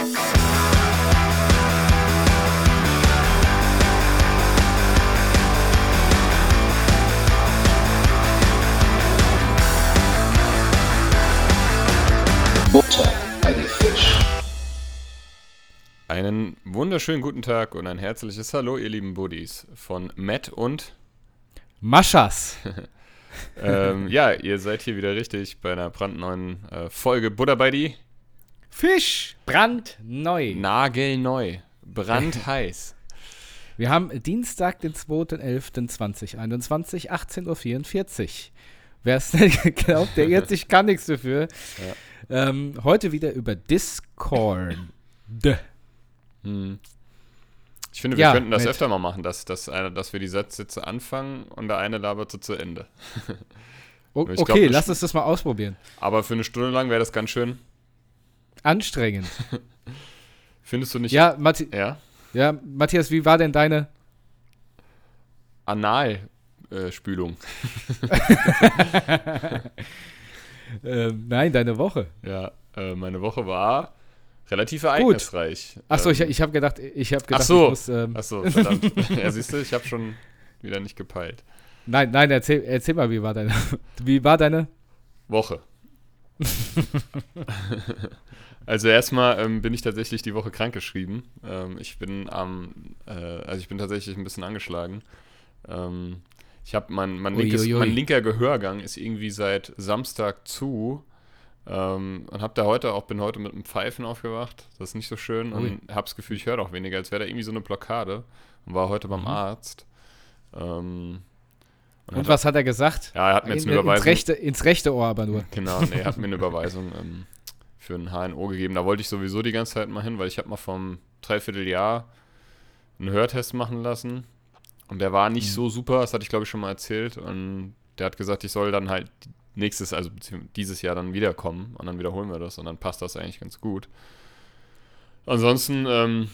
Butter bei die Fisch. Einen wunderschönen guten Tag und ein herzliches Hallo, ihr lieben Buddies von Matt und Maschas. ähm, ja, ihr seid hier wieder richtig bei einer brandneuen äh, Folge Butter bei die Fisch, brandneu. nagelneu, brandheiß. Wir haben Dienstag, den 2.11.2021, 18.44 Uhr. Wer es nicht glaubt, der irrt sich gar nichts dafür. Ähm, heute wieder über Discord. Hm. Ich finde, wir Ja, könnten das Matt. öfter mal machen, dass, dass, einer- dass wir die Sätze anfangen und der eine labert so zu Ende. Okay, glaub, lass uns das mal ausprobieren. Aber für eine Stunde lang wäre das ganz schön. Anstrengend. Findest du nicht? Ja, Mathi Ja? ja, Matthias, wie war denn deine? Analspülung. Äh, nein, deine Woche. ja, äh, meine Woche war relativ ereignisreich. Achso, ich, Ähm, ich habe gedacht, ich habe gedacht, Ach so. ich muss, ähm, Ach so, verdammt. ja, siehst du, ich habe schon wieder nicht gepeilt. Nein, nein, erzähl, erzähl mal, wie war deine? Wie war deine? Woche. Also erstmal ähm, bin ich tatsächlich die Woche krankgeschrieben. Ähm, ich bin am, äh, also ich bin tatsächlich ein bisschen angeschlagen. Ähm, ich habe mein, mein, linkes, mein linker Gehörgang ist irgendwie seit Samstag zu. Ähm, und habe da heute auch, bin heute mit einem Pfeifen aufgewacht. Das ist nicht so schön. Ui. Und habe das Gefühl, ich höre auch weniger, als wäre da irgendwie so eine Blockade. Und war heute Mhm. beim Arzt. Ähm, Und hat- was hat er gesagt? Ja, er hat mir jetzt In, eine ins, Überweisung. rechte, ins rechte Ohr aber nur. Genau, nee, er hat mir eine Überweisung ähm, für ein HNO gegeben. Da wollte ich sowieso die ganze Zeit mal hin, weil ich habe mal vom Dreivierteljahr einen Hörtest machen lassen. Und der war nicht so super, das hatte ich glaube ich schon mal erzählt. Und der hat gesagt, ich soll dann halt nächstes, also dieses Jahr dann wiederkommen. Und dann wiederholen wir das und dann passt das eigentlich ganz gut. Ansonsten, ähm,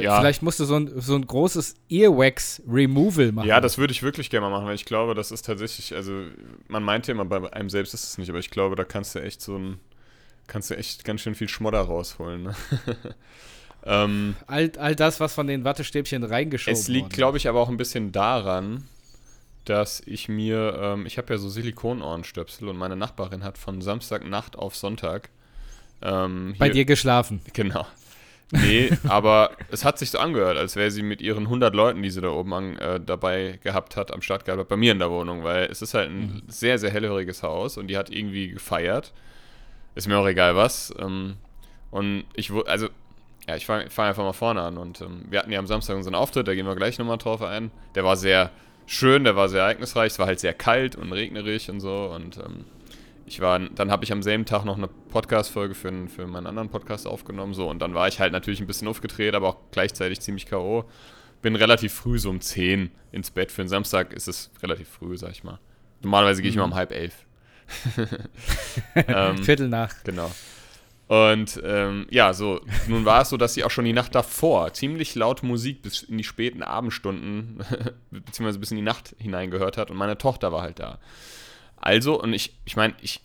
Ja. Vielleicht musst du so ein, so ein großes Earwax-Removal machen. Ja, das würde ich wirklich gerne mal machen, weil ich glaube, das ist tatsächlich, also man meint ja immer, bei einem selbst ist es nicht, aber ich glaube, da kannst du echt so ein, kannst du echt ganz schön viel Schmodder rausholen. Ne? ähm, all, all das, was von den Wattestäbchen reingeschoben es liegt, glaube ich, aber auch ein bisschen daran, dass ich mir, ähm, ich habe ja so Silikonohrenstöpsel und meine Nachbarin hat von Samstagnacht auf Sonntag ähm, Bei dir geschlafen. Genau. Nee, aber es hat sich so angehört, als wäre sie mit ihren 100 Leuten, die sie da oben an, äh, dabei gehabt hat, am Start gehabt hat, bei mir in der Wohnung, weil es ist halt ein sehr, sehr hellhöriges Haus und die hat irgendwie gefeiert. Ist mir auch egal was. Ähm, und ich, also, ja, ich fange fang einfach mal vorne an und ähm, wir hatten ja am Samstag unseren Auftritt, da gehen wir gleich nochmal drauf ein. Der war sehr schön, der war sehr ereignisreich, es war halt sehr kalt und regnerig und so und ähm, ich war, dann habe ich am selben Tag noch eine Podcast-Folge für, für meinen anderen Podcast aufgenommen, so, und dann war ich halt natürlich ein bisschen aufgedreht, aber auch gleichzeitig ziemlich K.O. Bin relativ früh, so um 10 ins Bett. Für einen Samstag ist es relativ früh, sag ich mal. Normalerweise gehe ich immer um halb elf. ähm, Viertel nach. Genau. Und ähm, ja, so, nun war es so, dass sie auch schon die Nacht davor ziemlich laut Musik bis in die späten Abendstunden, beziehungsweise bis in die Nacht hinein gehört hat und meine Tochter war halt da. Also, und ich, ich meine, ich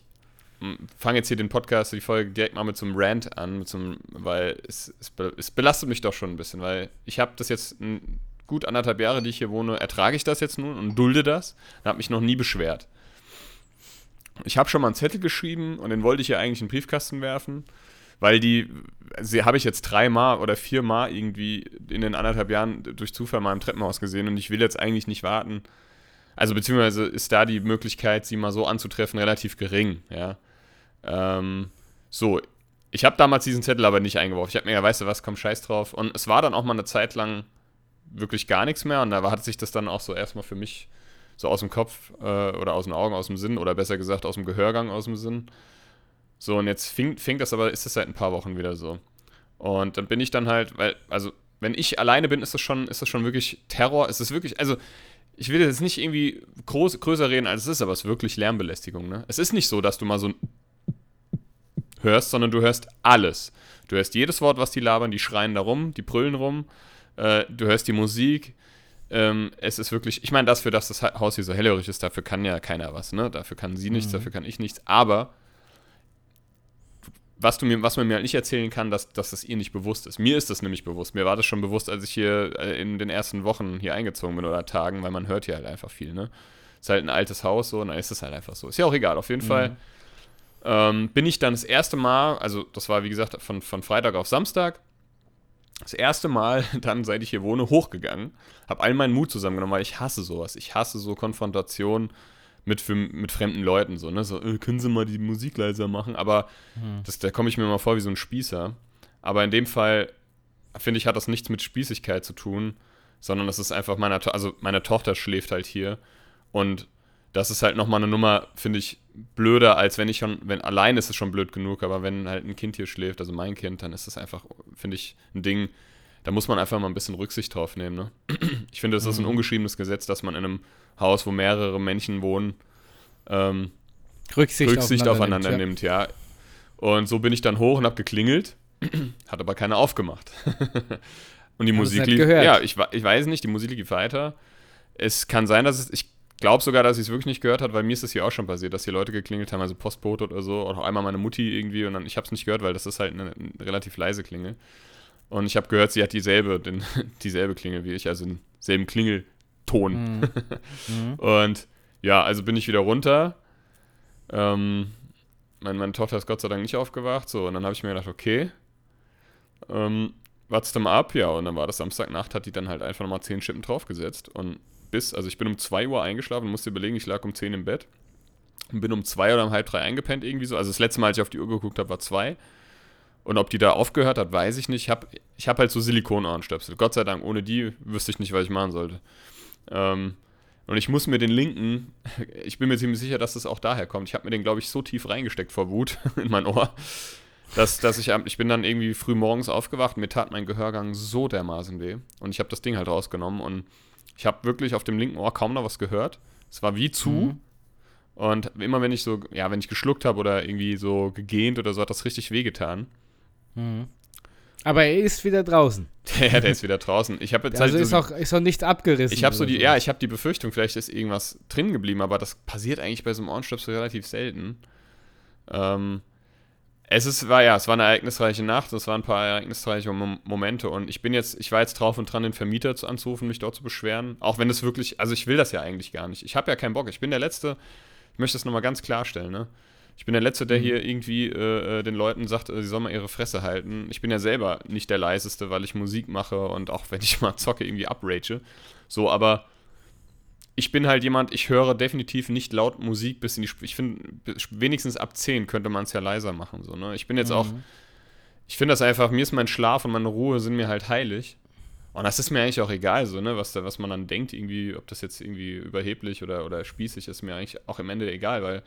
fange jetzt hier den Podcast, die Folge direkt mal mit so einem Rant an, so einem, weil es, es, es belastet mich doch schon ein bisschen, weil ich habe das jetzt gut anderthalb Jahre, die ich hier wohne, ertrage ich das jetzt nun und dulde das und habe mich noch nie beschwert. Ich habe schon mal einen Zettel geschrieben und den wollte ich ja eigentlich in den Briefkasten werfen, weil die, sie habe ich jetzt dreimal oder viermal irgendwie in den anderthalb Jahren durch Zufall mal im Treppenhaus gesehen und ich will jetzt eigentlich nicht warten. Also beziehungsweise ist da die Möglichkeit, sie mal so anzutreffen, relativ gering, ja. Ähm, so, ich habe damals diesen Zettel aber nicht eingeworfen. Ich habe mir ja, weißt du was, komm, scheiß drauf. Und es war dann auch mal eine Zeit lang wirklich gar nichts mehr und da hat sich das dann auch so erstmal für mich so aus dem Kopf äh, oder aus den Augen, aus dem Sinn oder besser gesagt aus dem Gehörgang, aus dem Sinn. So, und jetzt fing, fing das aber, ist das seit ein paar Wochen wieder so. Und dann bin ich dann halt, weil, also, wenn ich alleine bin, ist das schon, ist das schon wirklich Terror. Es ist wirklich, also, ich will jetzt nicht irgendwie groß, größer reden, als es ist, aber es ist wirklich Lärmbelästigung, ne? Es ist nicht so, dass du mal so ein hörst, sondern du hörst alles. Du hörst jedes Wort, was die labern, die schreien da rum, die brüllen rum, äh, du hörst die Musik. Ähm, es ist wirklich, ich meine, das für das das Ha- Haus hier so hellhörig ist, dafür kann ja keiner was, ne? Dafür kann sie nichts, dafür kann ich nichts, aber was, du mir, was man mir halt nicht erzählen kann, dass, dass das ihr nicht bewusst ist. Mir ist das nämlich bewusst. Mir war das schon bewusst, als ich hier äh, in den ersten Wochen hier eingezogen bin oder Tagen, weil man hört hier halt einfach viel, ne? Ist halt ein altes Haus so, und dann ist es halt einfach so. Ist ja auch egal, auf jeden mhm. Fall. Ähm, bin ich dann das erste Mal, also das war wie gesagt von, von Freitag auf Samstag, das erste Mal dann, seit ich hier wohne, hochgegangen. Hab all meinen Mut zusammengenommen, weil ich hasse sowas. Ich hasse so Konfrontationen mit, für, mit fremden Leuten. So, ne? so äh, können Sie mal die Musik leiser machen? Aber hm. das, da komme ich mir mal vor wie so ein Spießer. Aber in dem Fall, finde ich, hat das nichts mit Spießigkeit zu tun, sondern das ist einfach meine, also meine Tochter schläft halt hier. Und das ist halt nochmal eine Nummer, finde ich, blöder, als wenn ich schon, wenn allein ist es schon blöd genug, aber wenn halt ein Kind hier schläft, also mein Kind, dann ist das einfach, finde ich, ein Ding, da muss man einfach mal ein bisschen Rücksicht drauf nehmen. Ne? Ich finde, das ist ein mhm. ungeschriebenes Gesetz, dass man in einem Haus, wo mehrere Menschen wohnen, ähm, Rücksicht, Rücksicht aufeinander, aufeinander nimmt, ja. nimmt, ja. Und so bin ich dann hoch und habe geklingelt, hat aber keiner aufgemacht. und die Musik lief, ja, ich, ich weiß nicht, die Musik lief weiter. Es kann sein, dass es, ich glaube sogar, dass ich es wirklich nicht gehört habe, weil mir ist es hier auch schon passiert, dass hier Leute geklingelt haben, also Postbote oder so, oder auch einmal meine Mutti irgendwie und dann, ich habe es nicht gehört, weil das ist halt eine, eine relativ leise Klingel. Und ich habe gehört, sie hat dieselbe, den, dieselbe Klingel wie ich, also denselben Klingelton. Mhm. mhm. und ja, also bin ich wieder runter. Ähm, meine, meine, Tochter ist Gott sei Dank nicht aufgewacht, so, und dann habe ich mir gedacht, okay, ähm, wartest du mal ab, ja, und dann war das Samstagnacht, hat die dann halt einfach nochmal 10 Schippen draufgesetzt und bis, also ich bin um 2 Uhr eingeschlafen, musste überlegen, ich lag um 10 im Bett und bin um 2 oder um halb 3 eingepennt irgendwie so. Also das letzte Mal, als ich auf die Uhr geguckt habe, war 2. Und ob die da aufgehört hat, weiß ich nicht. Ich habe ich hab halt so Silikonohrenstöpsel. Gott sei Dank, ohne die wüsste ich nicht, was ich machen sollte. Ähm, und ich muss mir den linken, ich bin mir ziemlich sicher, dass das auch daher kommt. Ich habe mir den, glaube ich, so tief reingesteckt vor Wut in mein Ohr, dass, dass ich, ich bin dann irgendwie früh morgens aufgewacht, mir tat mein Gehörgang so dermaßen weh. Und ich habe das Ding halt rausgenommen und ich habe wirklich auf dem linken Ohr kaum noch was gehört. Es war wie zu. Mhm. Und immer wenn ich so, ja, wenn ich geschluckt habe oder irgendwie so gegähnt oder so, hat das richtig wehgetan. Mhm. Aber er ist wieder draußen. ja, der ist wieder draußen. Ich habe jetzt also halt ist, so, auch, ist auch nicht abgerissen. Ich habe so die, so. ja, ich habe die Befürchtung, vielleicht ist irgendwas drin geblieben, aber das passiert eigentlich bei so einem Ohrenstöpsel relativ selten. Ähm, es ist, war ja, es war eine ereignisreiche Nacht, es waren ein paar ereignisreiche Mom Momente und ich bin jetzt, ich war jetzt drauf und dran, den Vermieter zu anzurufen, mich dort zu beschweren. Auch wenn es wirklich, also ich will das ja eigentlich gar nicht. Ich habe ja keinen Bock. Ich bin der Letzte, ich möchte das nochmal ganz klarstellen, ne? Ich bin der Letzte, der mhm. hier irgendwie äh, äh, den Leuten sagt, äh, sie sollen mal ihre Fresse halten. Ich bin ja selber nicht der Leiseste, weil ich Musik mache und auch wenn ich mal zocke, irgendwie uprage. So, aber ich bin halt jemand, ich höre definitiv nicht laut Musik bis in die. Sp ich finde, wenigstens ab 10 könnte man es ja leiser machen. So, ne? Ich bin jetzt mhm. auch. Ich finde das einfach, mir ist mein Schlaf und meine Ruhe sind mir halt heilig. Und das ist mir eigentlich auch egal, so, ne, was, da, was man dann denkt, irgendwie, ob das jetzt irgendwie überheblich oder, oder spießig ist, mir eigentlich auch im Ende egal, weil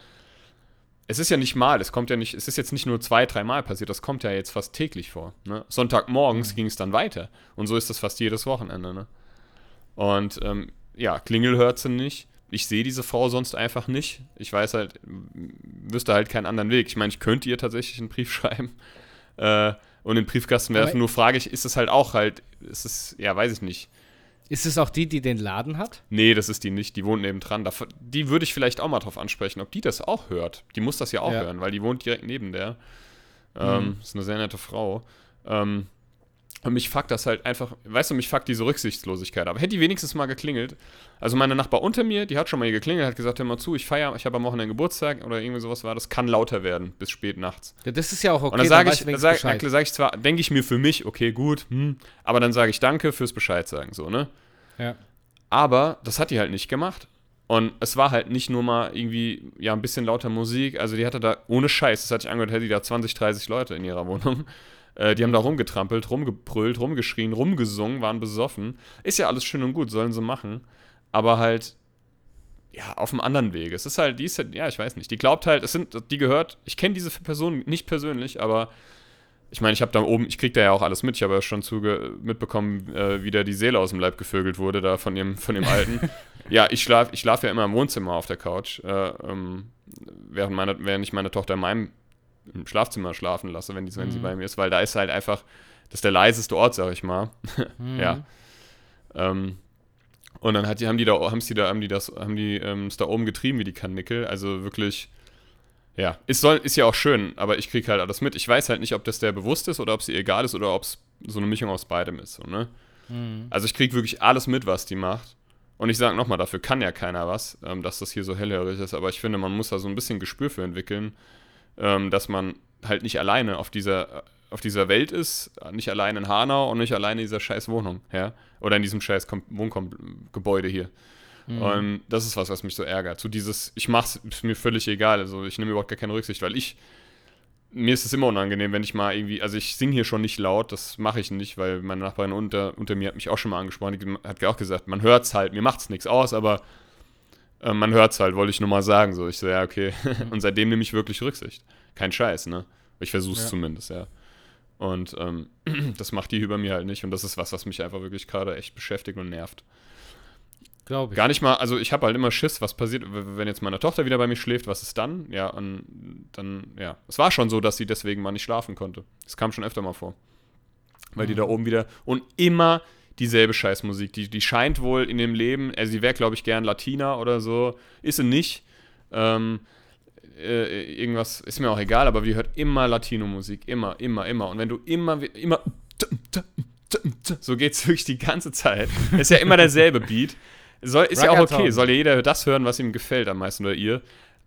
es ist ja nicht mal, es kommt ja nicht, es ist jetzt nicht nur zwei, dreimal passiert, das kommt ja jetzt fast täglich vor. Ne? Sonntagmorgens mhm. ging es dann weiter. Und so ist das fast jedes Wochenende, ne? Und ähm, ja, Klingel hört sie nicht. Ich sehe diese Frau sonst einfach nicht. Ich weiß halt, wüsste halt keinen anderen Weg. Ich meine, ich könnte ihr tatsächlich einen Brief schreiben äh, und in den Briefkasten werfen. Nur frage ich, ist es halt auch halt, ist es, ja, weiß ich nicht. Ist es auch die, die den Laden hat? Nee, das ist die nicht. Die wohnt nebendran. Die würde ich vielleicht auch mal drauf ansprechen, ob die das auch hört. Die muss das ja auch ja. hören, weil die wohnt direkt neben der. Ähm, mhm. Ist eine sehr nette Frau. Ähm, und mich fuckt das halt einfach, weißt du, mich fuckt diese Rücksichtslosigkeit. Aber hätte die wenigstens mal geklingelt. Also meine Nachbar unter mir, die hat schon mal hier geklingelt, hat gesagt, hör mal zu, ich feiere, ich habe am Wochenende Geburtstag oder irgendwie sowas war, das kann lauter werden bis spät nachts. Ja, das ist ja auch okay. Und dann sage ich, sag, sag ich zwar, denke ich mir für mich, okay, gut, hm, aber dann sage ich danke fürs Bescheid sagen, so, ne? Ja. Aber das hat die halt nicht gemacht. Und es war halt nicht nur mal irgendwie, ja, ein bisschen lauter Musik. Also die hatte da, ohne Scheiß, das hat sich angehört, hätte die da 20, 30 Leute in ihrer Wohnung. Äh, die haben da rumgetrampelt, rumgebrüllt, rumgeschrien, rumgesungen, waren besoffen. Ist ja alles schön und gut, sollen sie machen. Aber halt, ja, auf einem anderen Weg. Es ist halt, die ist halt, ja, ich weiß nicht. Die glaubt halt, es sind, die gehört, ich kenne diese Person nicht persönlich, aber ich meine, ich habe da oben, ich krieg da ja auch alles mit. Ich habe ja schon zuge mitbekommen, äh, wie da die Seele aus dem Leib gevögelt wurde, da von dem, von dem Alten. ja, ich schlafe ich schlaf ja immer im Wohnzimmer auf der Couch, äh, ähm, während, meine, während ich meine Tochter in meinem im Schlafzimmer schlafen lasse, wenn, die, wenn mhm. sie bei mir ist, weil da ist halt einfach, das ist der leiseste Ort, sag ich mal. mhm. Ja. Ähm, und dann hat die, haben die da, haben die da, haben die das, haben die ähm, da oben getrieben wie die Kanickel. Also wirklich, ja, ist, soll, ist ja auch schön, aber ich kriege halt alles mit. Ich weiß halt nicht, ob das der bewusst ist oder ob sie egal ist oder ob es so eine Mischung aus beidem ist. So, ne? Mhm. Also ich kriege wirklich alles mit, was die macht. Und ich sage nochmal, dafür kann ja keiner was, ähm, dass das hier so hellhörig ist. Aber ich finde, man muss da so ein bisschen Gespür für entwickeln, ähm, dass man halt nicht alleine auf dieser, auf dieser Welt ist, nicht allein in Hanau und nicht alleine in dieser scheiß Wohnung, ja. Oder in diesem scheiß Wohngebäude hier. Mhm. Und das ist was, was mich so ärgert. So dieses, ich mach's, ist mir völlig egal. Also ich nehme überhaupt gar keine Rücksicht, weil ich mir ist es immer unangenehm, wenn ich mal irgendwie, also ich singe hier schon nicht laut, das mache ich nicht, weil meine Nachbarin unter, unter mir hat mich auch schon mal angesprochen, die hat auch gesagt, man hört es halt, mir macht es nichts aus, aber äh, man hört es halt, wollte ich nur mal sagen, so. Ich so, ja, okay. Mhm. Und seitdem nehme ich wirklich Rücksicht. Kein Scheiß, ne? Ich versuche es ja. zumindest, ja. Und ähm, das macht die über mir halt nicht und das ist was, was mich einfach wirklich gerade echt beschäftigt und nervt. Glaube ich. Gar nicht mal, also ich habe halt immer Schiss, was passiert, wenn jetzt meine Tochter wieder bei mir schläft, was ist dann? Ja, und dann, ja. Es war schon so, dass sie deswegen mal nicht schlafen konnte. Das kam schon öfter mal vor. Weil mhm. die da oben wieder und immer dieselbe Scheißmusik. Die, die scheint wohl in dem Leben, also sie wäre, glaube ich, gern Latina oder so. Ist sie nicht. Ähm, äh, irgendwas, ist mir auch egal, aber die hört immer Latino-Musik. Immer, immer, immer. Und wenn du immer, immer so geht es wirklich die ganze Zeit. Ist ja immer derselbe Beat. Soll, ist ja auch okay, soll ja jeder das hören, was ihm gefällt am meisten oder ihr.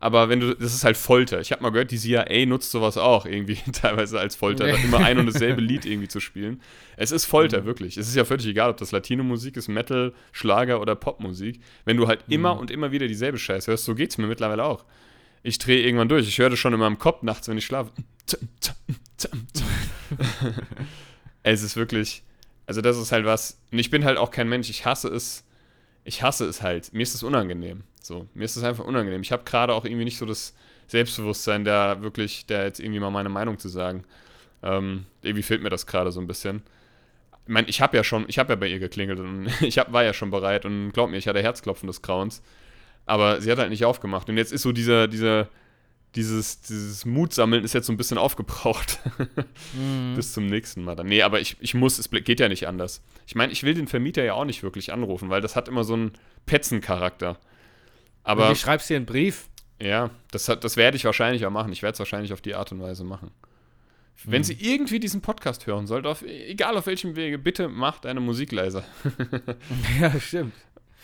Aber wenn du, das ist halt Folter. Ich habe mal gehört, die CIA nutzt sowas auch irgendwie teilweise als Folter, nee. immer ein und dasselbe Lied irgendwie zu spielen. Es ist Folter, mhm. wirklich. Es ist ja völlig egal, ob das Latino-Musik ist, Metal, Schlager oder Popmusik. Wenn du halt mhm. immer und immer wieder dieselbe Scheiße hörst, so geht es mir mittlerweile auch. Ich drehe irgendwann durch. Ich höre das schon in meinem Kopf nachts, wenn ich schlafe. es ist wirklich, also das ist halt was. Und ich bin halt auch kein Mensch. Ich hasse es ich hasse es halt. Mir ist es unangenehm. So, mir ist es einfach unangenehm. Ich habe gerade auch irgendwie nicht so das Selbstbewusstsein, da wirklich, da jetzt irgendwie mal meine Meinung zu sagen. Ähm, irgendwie fehlt mir das gerade so ein bisschen. Ich meine, ich habe ja schon, ich habe ja bei ihr geklingelt und ich hab, war ja schon bereit und glaub mir, ich hatte Herzklopfen des Grauens. Aber sie hat halt nicht aufgemacht. Und jetzt ist so dieser, dieser, dieses, dieses Mutsammeln ist jetzt so ein bisschen aufgebraucht. mhm. Bis zum nächsten Mal dann. Nee, aber ich, ich muss, es geht ja nicht anders. Ich meine, ich will den Vermieter ja auch nicht wirklich anrufen, weil das hat immer so einen Petzencharakter. Aber. Und du schreibst dir einen Brief. Ja, das, das werde ich wahrscheinlich auch machen. Ich werde es wahrscheinlich auf die Art und Weise machen. Wenn sie irgendwie diesen Podcast hören sollte, auf, egal auf welchem Wege, bitte mach deine Musik leiser. ja, stimmt.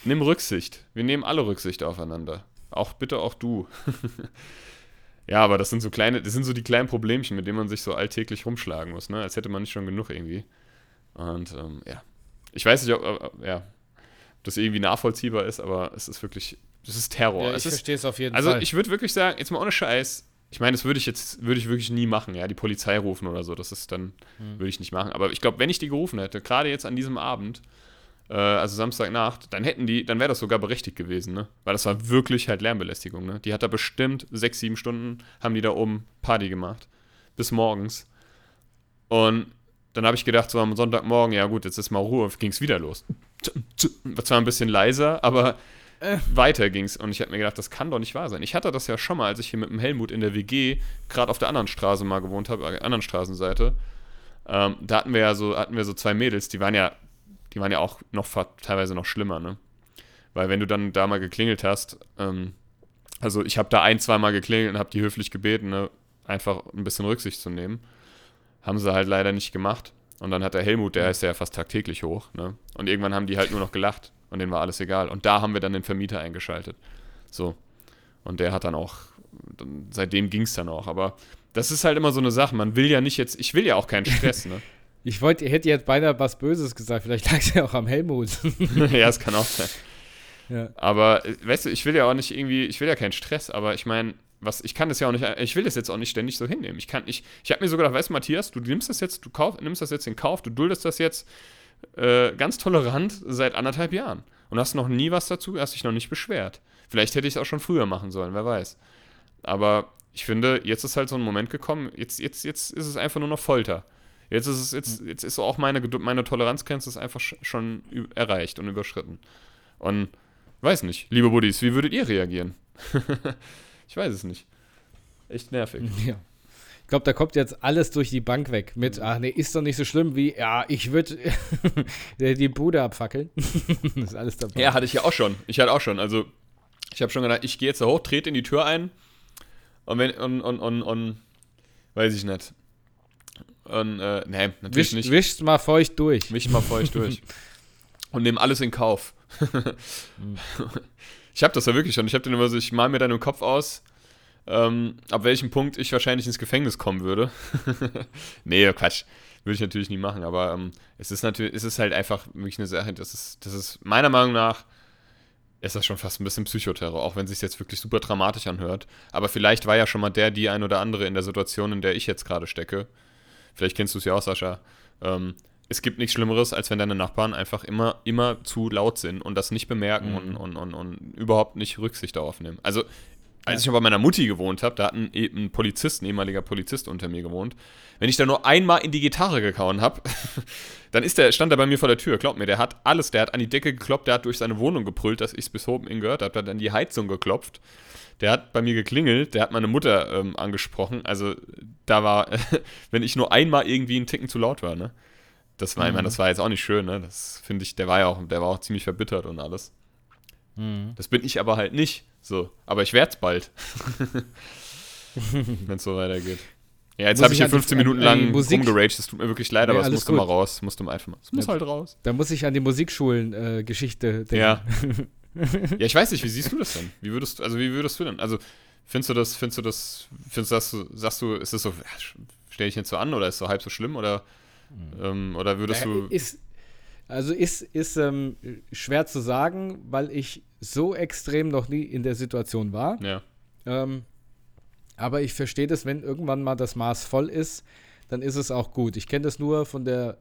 Nimm Rücksicht. Wir nehmen alle Rücksicht aufeinander. Auch bitte auch du. Ja, aber das sind so kleine, das sind so die kleinen Problemchen, mit denen man sich so alltäglich rumschlagen muss, ne? Als hätte man nicht schon genug irgendwie. Und ähm, ja. Ich weiß nicht, ob, ob, ja, ob das irgendwie nachvollziehbar ist, aber es ist wirklich, es ist Terror. Ja, ich verstehe es auf jeden also Fall. Also ich würde wirklich sagen, jetzt mal ohne Scheiß, ich meine, das würde ich jetzt, würde ich wirklich nie machen, ja, die Polizei rufen oder so, das ist dann, hm. würde ich nicht machen. Aber ich glaube, wenn ich die gerufen hätte, gerade jetzt an diesem Abend, äh, also Samstagnacht, dann hätten die, dann wäre das sogar berechtigt gewesen, ne? Weil das war wirklich halt Lärmbelästigung, ne? Die hat da bestimmt sechs, sieben Stunden, haben die da oben Party gemacht. Bis morgens. Und dann habe ich gedacht, so am Sonntagmorgen, ja gut, jetzt ist mal Ruhe, ging es wieder los. Zwar ein bisschen leiser, aber äh. weiter ging es. Und ich habe mir gedacht, das kann doch nicht wahr sein. Ich hatte das ja schon mal, als ich hier mit dem Helmut in der WG gerade auf der anderen Straße mal gewohnt habe, äh, anderen Straßenseite. Ähm, da hatten wir ja so, hatten wir so zwei Mädels, die waren ja die waren ja auch noch teilweise noch schlimmer, ne? Weil wenn du dann da mal geklingelt hast, ähm, also ich habe da ein, zweimal geklingelt und habe die höflich gebeten, ne, einfach ein bisschen Rücksicht zu nehmen. Haben sie halt leider nicht gemacht. Und dann hat der Helmut, der ist ja fast tagtäglich hoch, ne? Und irgendwann haben die halt nur noch gelacht und denen war alles egal. Und da haben wir dann den Vermieter eingeschaltet. So. Und der hat dann auch, seitdem ging es dann auch. Aber das ist halt immer so eine Sache. Man will ja nicht jetzt, ich will ja auch keinen Stress, ne? Ich wollte, ihr hätte jetzt beinahe was Böses gesagt, vielleicht lag es ja auch am Helmut. ja, es kann auch sein. Ja. Aber, weißt du, ich will ja auch nicht irgendwie, ich will ja keinen Stress, aber ich meine, was, ich kann das ja auch nicht, ich will das jetzt auch nicht ständig so hinnehmen. Ich kann, ich, ich habe mir so gedacht, weißt du, Matthias, du nimmst das jetzt, du kauf, nimmst das jetzt in Kauf, du duldest das jetzt äh, ganz tolerant seit anderthalb Jahren und hast noch nie was dazu, hast dich noch nicht beschwert. Vielleicht hätte ich es auch schon früher machen sollen, wer weiß. Aber ich finde, jetzt ist halt so ein Moment gekommen, jetzt, jetzt, jetzt ist es einfach nur noch Folter. Jetzt ist es, jetzt, jetzt ist auch meine, meine Toleranzgrenze ist einfach schon erreicht und überschritten. Und weiß nicht, liebe Buddies, wie würdet ihr reagieren? ich weiß es nicht. Echt nervig. Ja. Ich glaube, da kommt jetzt alles durch die Bank weg mit, ach nee, ist doch nicht so schlimm wie, ja, ich würde die Bude abfackeln. ist alles dabei. Ja, hatte ich ja auch schon. Ich hatte auch schon. Also, ich habe schon gedacht, ich gehe jetzt da hoch, trete in die Tür ein Und wenn, und, und, und, und, weiß ich nicht. Und, äh, nee, natürlich Wisch, nicht. Wischt mal feucht durch. Mich mal feucht durch. Und nehme alles in Kauf. ich habe das ja wirklich schon. Ich habe den immer so, ich mal mir dann im Kopf aus, ähm, ab welchem Punkt ich wahrscheinlich ins Gefängnis kommen würde. nee, Quatsch. Würde ich natürlich nie machen, aber ähm, es ist natürlich, es ist halt einfach wirklich eine Sache, das ist, das ist meiner Meinung nach, ist das schon fast ein bisschen Psychoterror, auch wenn es sich jetzt wirklich super dramatisch anhört. Aber vielleicht war ja schon mal der, die ein oder andere in der Situation, in der ich jetzt gerade stecke. Vielleicht kennst du es ja auch, Sascha. Ähm, es gibt nichts Schlimmeres, als wenn deine Nachbarn einfach immer, immer zu laut sind und das nicht bemerken Mhm. und, und, und, und überhaupt nicht Rücksicht darauf nehmen. Also, als ich noch bei meiner Mutti gewohnt habe, da hat ein, ein Polizist, ein ehemaliger Polizist unter mir gewohnt. Wenn ich da nur einmal in die Gitarre gekauen habe, dann ist der, stand er bei mir vor der Tür. Glaubt mir, der hat alles, der hat an die Decke geklopft, der hat durch seine Wohnung gebrüllt, dass ich es bis oben in gehört habe, der hat an die Heizung geklopft. Der hat bei mir geklingelt, der hat meine Mutter ähm, angesprochen. Also da war, wenn ich nur einmal irgendwie einen Ticken zu laut war, ne? Das war, ich meine, das war jetzt auch nicht schön, ne? Das finde ich, der war ja auch, der war auch ziemlich verbittert und alles. Mhm. Das bin ich aber halt nicht. So, aber ich werd's bald. Wenn es so weitergeht. Ja, jetzt habe ich hier an die- 15 Minuten an- an die lang Musik- rumgeraged. Das tut mir wirklich leid, Nee, aber es musste mal gut. raus. Musste mal einfach mal. Es muss Ja. halt raus. Da muss ich an die Musikschulen-Geschichte denken. Ja. ja, ich weiß nicht, wie siehst du das denn? Wie würdest du, also wie würdest du denn? Also, findest du das, findest du das, findest du, das sagst du, ist das so, stelle ich jetzt so an oder ist so halb so schlimm oder, ähm, oder würdest Äh, du. Ist, also ist, ist ähm, schwer zu sagen, weil ich so extrem noch nie in der Situation war. Ja, Ähm, aber ich verstehe das, wenn irgendwann mal das Maß voll ist, dann ist es auch gut. Ich kenne das nur von der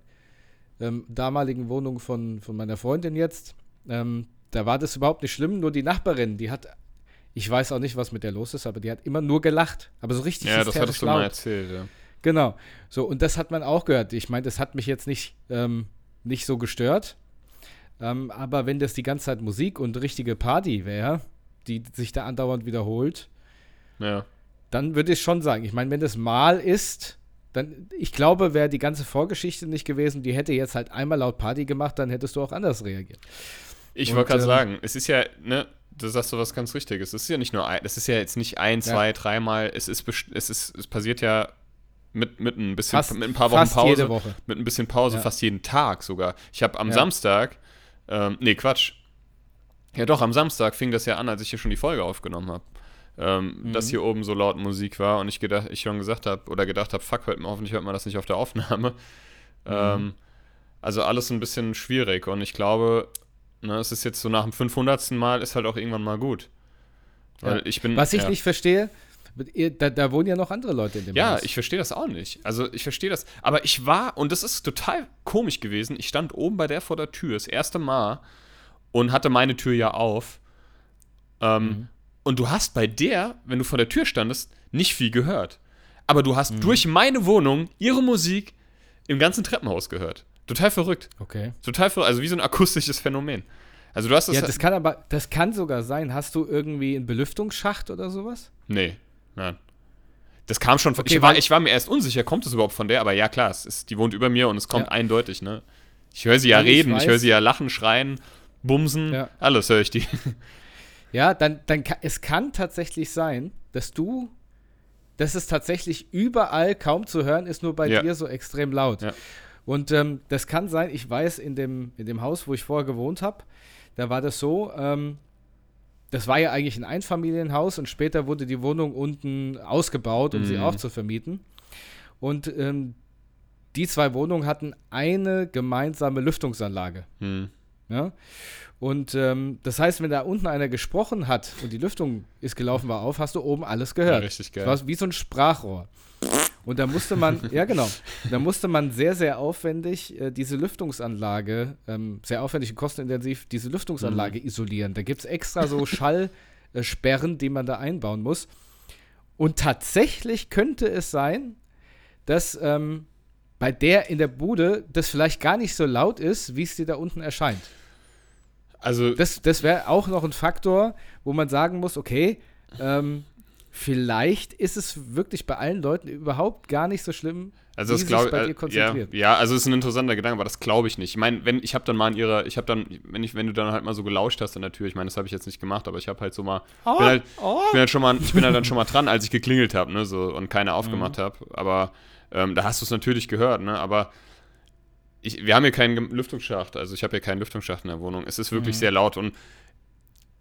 ähm, damaligen Wohnung von, von meiner Freundin jetzt. Ähm, da war das überhaupt nicht schlimm, nur die Nachbarin, die hat, ich weiß auch nicht, was mit der los ist, aber die hat immer nur gelacht. Aber so richtig ja das hattest du mal laut. erzählt, ja. Genau. So, und das hat man auch gehört. Ich meine, das hat mich jetzt nicht, ähm, nicht so gestört. Ähm, aber wenn das die ganze Zeit Musik und richtige Party wäre, die sich da andauernd wiederholt, Ja. dann würde ich schon sagen, ich meine, wenn das mal ist, dann, ich glaube, wäre die ganze Vorgeschichte nicht gewesen, die hätte jetzt halt einmal laut Party gemacht, dann hättest du auch anders reagiert. Ich wollte gerade ähm, sagen, es ist ja, ne, du sagst so was ganz Richtiges. Es ist ja nicht nur ein, das ist ja jetzt nicht ein, Ja. zwei, dreimal, es ist, es ist, es passiert ja mit, mit ein bisschen, Fast- mit ein paar Wochen fast Pause, jede Woche. mit ein bisschen Pause, Ja. fast jeden Tag sogar. Ich habe am Ja. Samstag, ähm, nee, Quatsch. Ja doch, am Samstag fing das ja an, als ich hier schon die Folge aufgenommen habe. Ähm, Mhm. Dass hier oben so laut Musik war und ich gedacht, ich schon gesagt habe oder gedacht habe, fuck, hört, hoffentlich hört man das nicht auf der Aufnahme. Mhm. Ähm, also alles ein bisschen schwierig und ich glaube, ne, es ist jetzt so nach dem 500. Mal ist halt auch irgendwann mal gut. Weil Ja. ich bin. Was ich ja. nicht verstehe, da, da wohnen ja noch andere Leute in dem Ja, Haus. ich verstehe das auch nicht. Also ich verstehe das. Aber ich war, und das ist total komisch gewesen, ich stand oben bei der vor der Tür, das erste Mal, und hatte meine Tür ja auf. Ähm, Mhm. Und du hast bei der, wenn du vor der Tür standest, nicht viel gehört. Aber du Mhm. hast durch meine Wohnung ihre Musik im ganzen Treppenhaus gehört. Total verrückt. Okay. Total verrückt. Also wie so ein akustisches Phänomen. Also du hast das. Ja, das kann aber, das kann sogar sein. Hast du irgendwie einen Belüftungsschacht oder sowas? Nee, nein. Das kam schon von. Okay, ich, war, ich war mir erst unsicher, kommt es überhaupt von der? Aber ja, klar, es ist, die wohnt über mir und es kommt Ja. eindeutig, ne? Ich höre sie ja ich reden, ich, höre weiß- sie ja lachen, schreien, bumsen, Ja. alles höre ich die. Ja, dann, dann es kann tatsächlich sein, dass du, dass es tatsächlich überall kaum zu hören ist, nur bei Ja. dir so extrem laut. Ja. Und ähm, das kann sein, ich weiß, in dem, in dem Haus, wo ich vorher gewohnt habe, da war das so, ähm, das war ja eigentlich ein Einfamilienhaus und später wurde die Wohnung unten ausgebaut, um sie Mhm. auch zu vermieten. Und ähm, die zwei Wohnungen hatten eine gemeinsame Lüftungsanlage. Hm. Ja? Und ähm, das heißt, wenn da unten einer gesprochen hat und die Lüftung ist gelaufen war auf, hast du oben alles Ja, gehört. richtig geil. Das war wie so ein Sprachrohr. Und da musste man, ja genau, da musste man sehr, sehr aufwendig äh, diese Lüftungsanlage, ähm, sehr aufwendig und kostenintensiv, diese Lüftungsanlage isolieren. Da gibt es extra so Schallsperren, die man da einbauen muss. Und tatsächlich könnte es sein, dass ähm, bei der in der Bude das vielleicht gar nicht so laut ist, wie es dir da unten erscheint. Also, Das, das wäre auch noch ein Faktor, wo man sagen muss, okay, ähm, vielleicht ist es wirklich bei allen Leuten überhaupt gar nicht so schlimm, also das glaube äh, ja, ja, also es ist ein interessanter Gedanke, aber das glaube ich nicht. Ich meine, wenn ich habe dann mal in ihrer, ich habe dann, wenn ich, wenn du dann halt mal so gelauscht hast an der Tür, ich meine, das habe ich jetzt nicht gemacht, aber ich habe halt so mal, oh, bin halt, oh. ich bin halt schon mal, ich bin halt dann schon mal dran, als ich geklingelt habe, ne, so und keine aufgemacht mhm. habe. Aber ähm, da hast du es natürlich gehört, ne, aber ich, wir haben hier keinen Lüftungsschacht, also ich habe hier keinen Lüftungsschacht in der Wohnung. Es ist wirklich mhm. sehr laut und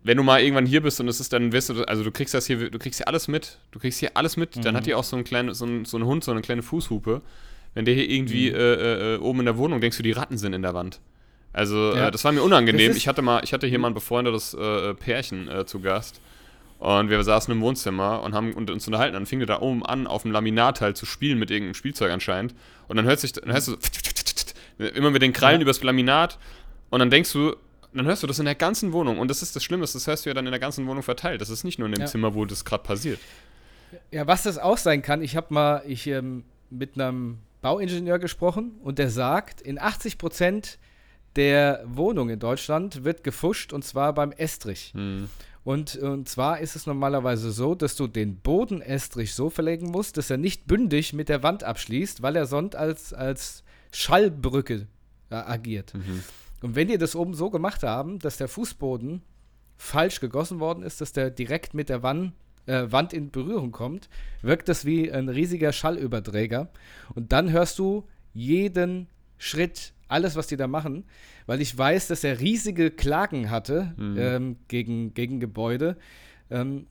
wenn du mal irgendwann hier bist und es ist dann, wirst du, also du kriegst das hier, du kriegst hier alles mit. Du kriegst hier alles mit. Mhm. Dann hat die auch so ein kleines, so ein, so ein Hund, so eine kleine Fußhupe. Wenn der hier irgendwie mhm. äh, äh, äh, oben in der Wohnung denkst du, die Ratten sind in der Wand. Also ja. äh, das war mir unangenehm. Ich hatte mal, ich hatte hier mal ein befreundetes äh, Pärchen äh, zu Gast. Und wir saßen im Wohnzimmer und haben uns unterhalten. Dann fing der da oben an, auf dem Laminat halt zu spielen mit irgendeinem Spielzeug anscheinend. Und dann hört sich, dann hörst du immer mit den Krallen ja. übers Laminat. Und dann denkst du, dann hörst du das in der ganzen Wohnung. Und das ist das Schlimme, das hörst du ja dann in der ganzen Wohnung verteilt. Das ist nicht nur in dem ja. Zimmer, wo das gerade passiert. Ja, was das auch sein kann, ich habe mal ich, ähm, mit einem Bauingenieur gesprochen und der sagt, in 80 Prozent der Wohnungen in Deutschland wird gefuscht und zwar beim Estrich. Hm. Und, und zwar ist es normalerweise so, dass du den Bodenestrich so verlegen musst, dass er nicht bündig mit der Wand abschließt, weil er sonst als, als Schallbrücke äh, agiert. Mhm. Und wenn die das oben so gemacht haben, dass der Fußboden falsch gegossen worden ist, dass der direkt mit der Wand, äh, Wand in Berührung kommt, wirkt das wie ein riesiger Schallüberträger. Und dann hörst du jeden Schritt, alles, was die da machen, weil ich weiß, dass er riesige Klagen hatte mhm. ähm, gegen, gegen Gebäude, ähm,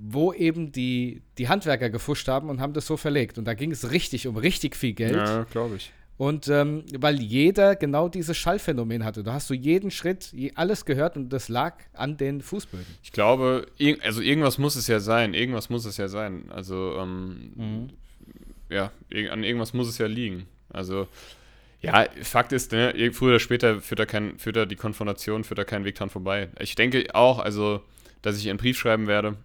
wo eben die, die Handwerker gefuscht haben und haben das so verlegt. Und da ging es richtig um richtig viel Geld. Ja, glaube ich. Und ähm, weil jeder genau dieses Schallphänomen hatte. Da hast du jeden Schritt, alles gehört und das lag an den Fußböden. Ich glaube, also irgendwas muss es ja sein. Irgendwas muss es ja sein. Also, ähm, mhm. ja, an irgendwas muss es ja liegen. Also, ja, Fakt ist, ne, früher oder später führt da, kein, führt da die Konfrontation, führt da kein Weg dran vorbei. Ich denke auch, also, dass ich einen Brief schreiben werde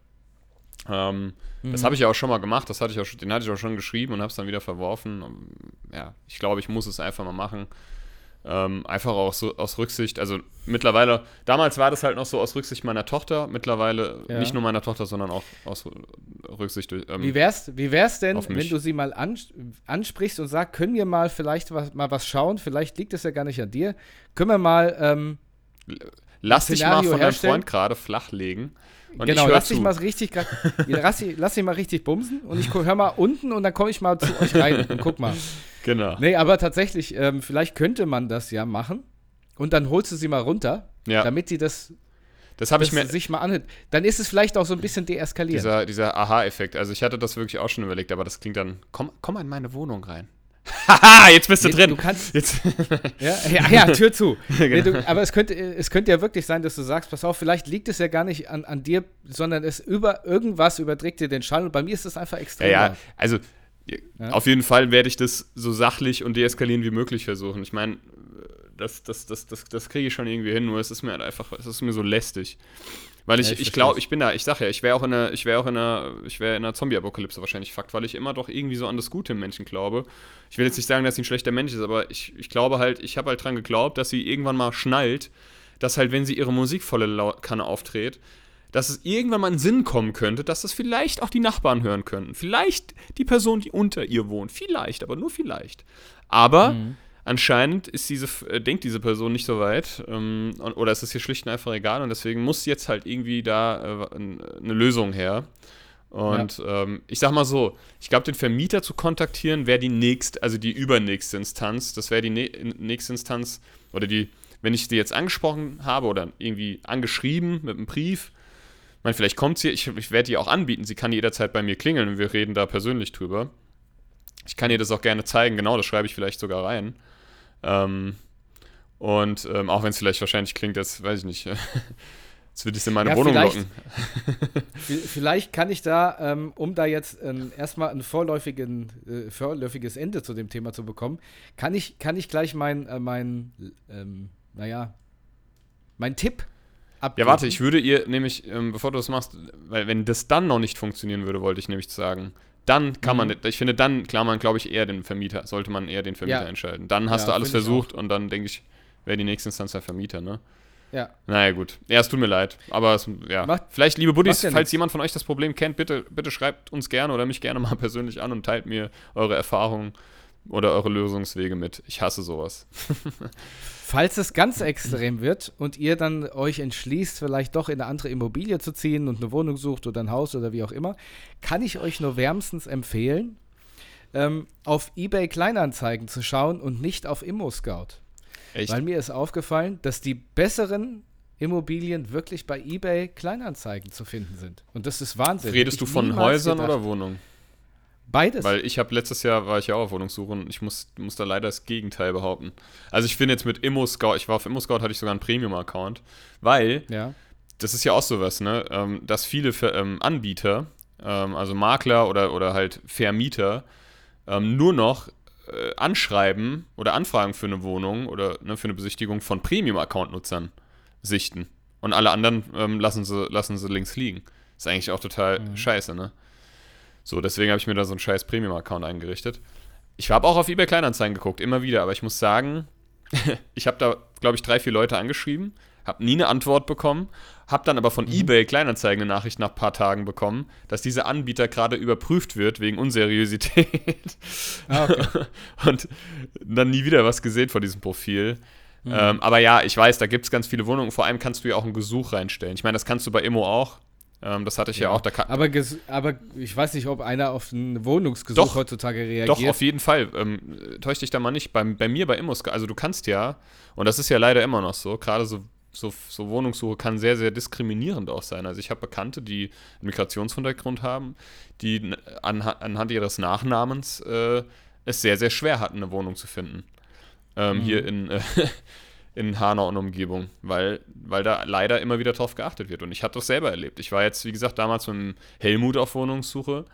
ähm, mhm. Das habe ich ja auch schon mal gemacht, das hatte ich auch, den hatte ich auch schon geschrieben und habe es dann wieder verworfen. Ja, ich glaube, ich muss es einfach mal machen. Ähm, einfach auch so aus Rücksicht, also mittlerweile, damals war das halt noch so aus Rücksicht meiner Tochter, mittlerweile ja. nicht nur meiner Tochter, sondern auch aus Rücksicht. Ähm, wie wär's, wie wär's denn, wenn du sie mal ansprichst und sagst, können wir mal vielleicht was, mal was schauen, vielleicht liegt es ja gar nicht an dir, können wir mal ähm, Lass dich mal von deinem Freund gerade flachlegen. Und genau, lass dich mal richtig, lass, lass dich mal richtig bumsen und ich hör mal unten und dann komme ich mal zu euch rein und guck mal. Genau. Nee, aber tatsächlich, ähm, vielleicht könnte man das ja machen und dann holst du sie mal runter, ja. damit sie das das habe ich mir sich mal anhört. Dann ist es vielleicht auch so ein bisschen deeskaliert. Dieser, dieser Aha-Effekt. Also ich hatte das wirklich auch schon überlegt, aber das klingt dann, komm, komm in meine Wohnung rein. Haha, jetzt bist du drin. Du kannst. Jetzt. ja, ja, ja, Tür zu. genau. nee, du, aber es könnte, es könnte ja wirklich sein, dass du sagst, pass auf, vielleicht liegt es ja gar nicht an, an dir, sondern es über irgendwas überträgt dir den Schall. Und bei mir ist es einfach extrem. Ja, ja. also ja. auf jeden Fall werde ich das so sachlich und deeskalieren wie möglich versuchen. Ich meine, das, das, das, das, das kriege ich schon irgendwie hin, nur es ist mir halt einfach, es ist mir so lästig. Weil ich, ja, ich, ich glaube, ich bin da, ich sag ja, ich wäre auch in einer, ich wäre auch in einer, ich wäre in einer Zombie-Apokalypse wahrscheinlich Fakt, weil ich immer doch irgendwie so an das Gute im Menschen glaube. Ich will jetzt nicht sagen, dass sie ein schlechter Mensch ist, aber ich, ich glaube halt, ich habe halt dran geglaubt, dass sie irgendwann mal schnallt, dass halt, wenn sie ihre musikvolle Kanne auftritt, dass es irgendwann mal in Sinn kommen könnte, dass das vielleicht auch die Nachbarn hören könnten. Vielleicht die Person, die unter ihr wohnt. Vielleicht, aber nur vielleicht. Aber mhm. Anscheinend ist diese, äh, denkt diese Person nicht so weit ähm, oder ist es hier schlicht und einfach egal und deswegen muss jetzt halt irgendwie da äh, eine Lösung her. Und ja. ähm, ich sag mal so, ich glaube, den Vermieter zu kontaktieren wäre die nächste, also die übernächste Instanz. Das wäre die ne nächste Instanz oder die, wenn ich die jetzt angesprochen habe oder irgendwie angeschrieben mit einem Brief, ich meine, vielleicht kommt sie, ich, ich werde die auch anbieten, sie kann jederzeit bei mir klingeln und wir reden da persönlich drüber. Ich kann ihr das auch gerne zeigen, genau, das schreibe ich vielleicht sogar rein. Ähm, und ähm, auch wenn es vielleicht wahrscheinlich klingt, als weiß ich nicht, jetzt würde ich es in meine ja, Wohnung locken. vielleicht kann ich da, ähm, um da jetzt ähm, erstmal ein vorläufigen, äh, vorläufiges Ende zu dem Thema zu bekommen, kann ich, kann ich gleich mein, äh, mein ähm, naja, mein Tipp abgeben. Ja, warte, ich würde ihr nämlich, ähm, bevor du das machst, weil wenn das dann noch nicht funktionieren würde, wollte ich nämlich sagen, dann kann mhm. man, ich finde, dann klar man, glaube ich, eher den Vermieter, sollte man eher den Vermieter ja. entscheiden. Dann hast ja, du alles versucht und dann denke ich, wäre die nächste Instanz der Vermieter, ne? Ja. Naja, gut. Ja, es tut mir leid. Aber es, ja. Macht- Vielleicht, liebe Buddies, falls nix. jemand von euch das Problem kennt, bitte, bitte schreibt uns gerne oder mich gerne mal persönlich an und teilt mir eure Erfahrungen oder eure Lösungswege mit. Ich hasse sowas. Falls es ganz extrem wird und ihr dann euch entschließt, vielleicht doch in eine andere Immobilie zu ziehen und eine Wohnung sucht oder ein Haus oder wie auch immer, kann ich euch nur wärmstens empfehlen, ähm, auf eBay Kleinanzeigen zu schauen und nicht auf ImmoScout. Echt? Weil mir ist aufgefallen, dass die besseren Immobilien wirklich bei eBay Kleinanzeigen zu finden sind. Und das ist Wahnsinn. Redest du von Häusern gedacht. oder Wohnungen? Beides. Weil ich habe letztes Jahr war ich ja auch auf Wohnungssuche und ich muss, muss da leider das Gegenteil behaupten. Also ich finde jetzt mit ImmoScout, ich war auf ImmoScout, hatte ich sogar einen Premium-Account, weil ja. das ist ja auch sowas, ne, ähm, dass viele ähm, Anbieter, ähm, also Makler oder, oder halt Vermieter, ähm, nur noch äh, Anschreiben oder Anfragen für eine Wohnung oder ne, für eine Besichtigung von Premium-Account-Nutzern sichten. Und alle anderen lassen, sie, lassen sie links liegen. Ist eigentlich auch total scheiße, ne? So, deswegen habe ich mir da so einen scheiß Premium-Account eingerichtet. Ich habe auch auf eBay Kleinanzeigen geguckt, immer wieder, aber ich muss sagen, ich habe da, glaube ich, drei, vier Leute angeschrieben, habe nie eine Antwort bekommen, habe dann aber von eBay Kleinanzeigen eine Nachricht nach ein paar Tagen bekommen, dass dieser Anbieter gerade überprüft wird wegen Unseriosität. Ah, okay. und dann nie wieder was gesehen von diesem Profil. Ähm, aber ja, ich weiß, da gibt es ganz viele Wohnungen. Vor allem kannst du ja auch ein Gesuch reinstellen. Ich meine, das kannst du bei Immo auch. Ähm, das hatte ich ja, auch. Da kann, aber, aber ich weiß nicht, ob einer auf ein Wohnungsgesuch Doch. heutzutage reagiert. Doch, auf jeden Fall. Ähm, täusch dich da mal nicht. Bei, bei mir bei Immos, also du kannst ja, und das ist ja leider immer noch so, gerade so, so, so Wohnungssuche kann sehr, sehr diskriminierend auch sein. Also ich habe Bekannte, die einen Migrationshintergrund haben, die n- anha anhand ihres Nachnamens äh, es sehr, sehr schwer hatten, eine Wohnung zu finden. Ähm, Hier in, äh, in Hanau und Umgebung, weil, weil da leider immer wieder drauf geachtet wird. Und ich hatte das selber erlebt. Ich war jetzt, wie gesagt, damals mit Helmut auf Wohnungssuche.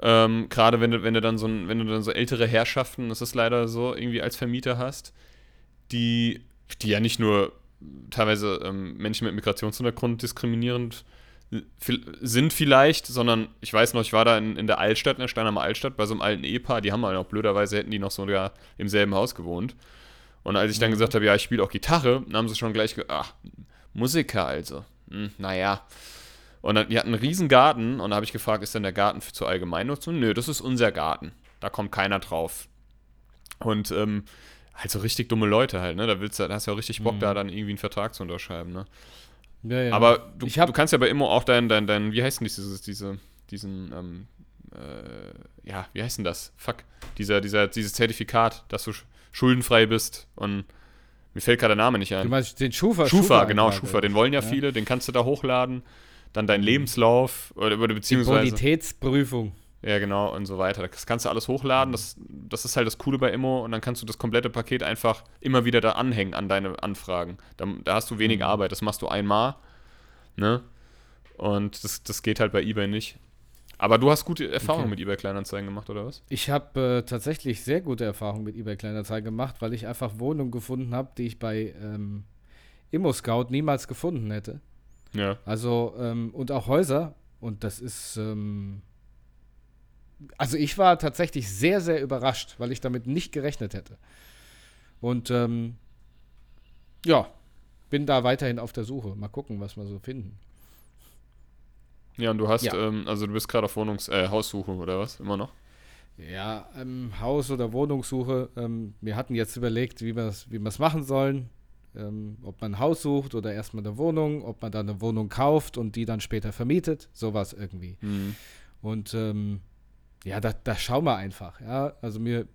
Ähm, Gerade wenn du, wenn du dann so wenn du dann so ältere Herrschaften, das ist leider so, irgendwie als Vermieter hast, die, die ja nicht nur teilweise ähm, Menschen mit Migrationshintergrund diskriminierend vi- sind vielleicht, sondern ich weiß noch, ich war da in, in der Altstadt, in der Steinheimer Altstadt, bei so einem alten Ehepaar, die haben halt auch blöderweise, hätten die noch so ja, im selben Haus gewohnt. Und als ich dann gesagt habe, ja, ich spiele auch Gitarre, dann haben sie schon gleich gesagt, ach, Musiker also. Hm, naja. Und dann, die hatten einen riesen Garten und da habe ich gefragt, ist denn der Garten für, zur Allgemeinnutzung? Nö, das ist unser Garten. Da kommt keiner drauf. Und ähm, halt so richtig dumme Leute halt, ne? Da willst du, da hast du ja richtig Bock, da dann irgendwie einen Vertrag zu unterschreiben, ne? Ja, ja. Aber du, du kannst ja bei Immo auch dein, dein, dein wie heißt denn dieses, diese, diesen, ähm, äh, ja, wie heißt denn das? Fuck. Dieser, dieser, dieses Zertifikat, dass du schuldenfrei bist und mir fällt gerade der Name nicht ein. du meinst den Schufa? Schufa, genau, Eintrag, Schufa. Den wollen ja, Ja. Mhm. viele, den kannst du da hochladen. Dann deinen Lebenslauf oder, Die beziehungsweise. Bonitätsprüfung. Ja, genau, und so weiter. Das kannst du alles hochladen. Das, das ist halt das Coole bei Immo. Und dann kannst du das komplette Paket einfach immer wieder da anhängen an deine Anfragen. Da, da hast du wenig Arbeit. Das machst du einmal. Ne? Und das, das geht halt bei eBay nicht. Aber du hast gute Erfahrungen Okay. mit eBay Kleinanzeigen gemacht, oder was? Ich habe äh, tatsächlich sehr gute Erfahrungen mit eBay Kleinanzeigen gemacht, weil ich einfach Wohnungen gefunden habe, die ich bei ähm, ImmoScout niemals gefunden hätte. Ja. Also, ähm, und auch Häuser. Und das ist, ähm, also ich war tatsächlich sehr, sehr überrascht, weil ich damit nicht gerechnet hätte. Und ähm, ja, bin da weiterhin auf der Suche. Mal gucken, was wir so finden. Ja, und du hast, Ja. ähm, also du bist gerade auf Wohnungs-, äh, Haussuche, oder was? Immer noch? Ja, ähm, Haus- oder Wohnungssuche. Ähm, wir hatten jetzt überlegt, wie wir es wie wir's machen sollen. Ähm, ob man ein Haus sucht oder erstmal eine Wohnung, ob man dann eine Wohnung kauft und die dann später vermietet. Sowas irgendwie. Mhm. Und ähm, ja, da, da schauen wir einfach. Ja, also mir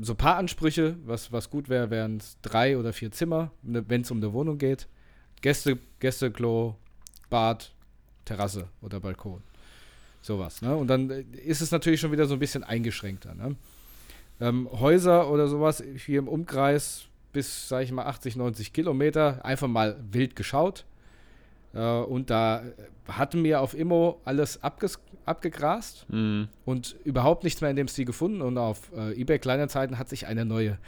so ein paar Ansprüche, was, was gut wäre, wären es drei oder vier Zimmer, wenn es um eine Wohnung geht. Gäste, Gästeklo, Bad, Terrasse oder Balkon. Sowas. Ne? Und dann äh, ist es natürlich schon wieder so ein bisschen eingeschränkter. Ne? Ähm, Häuser oder sowas hier im Umkreis bis, sag ich mal, 80, 90 Kilometer, einfach mal wild geschaut. Äh, und da äh, hatten wir auf Immo alles abges abgegrast Mhm. und überhaupt nichts mehr in dem Stil gefunden. Und auf äh, eBay Kleinanzeigen hat sich eine neue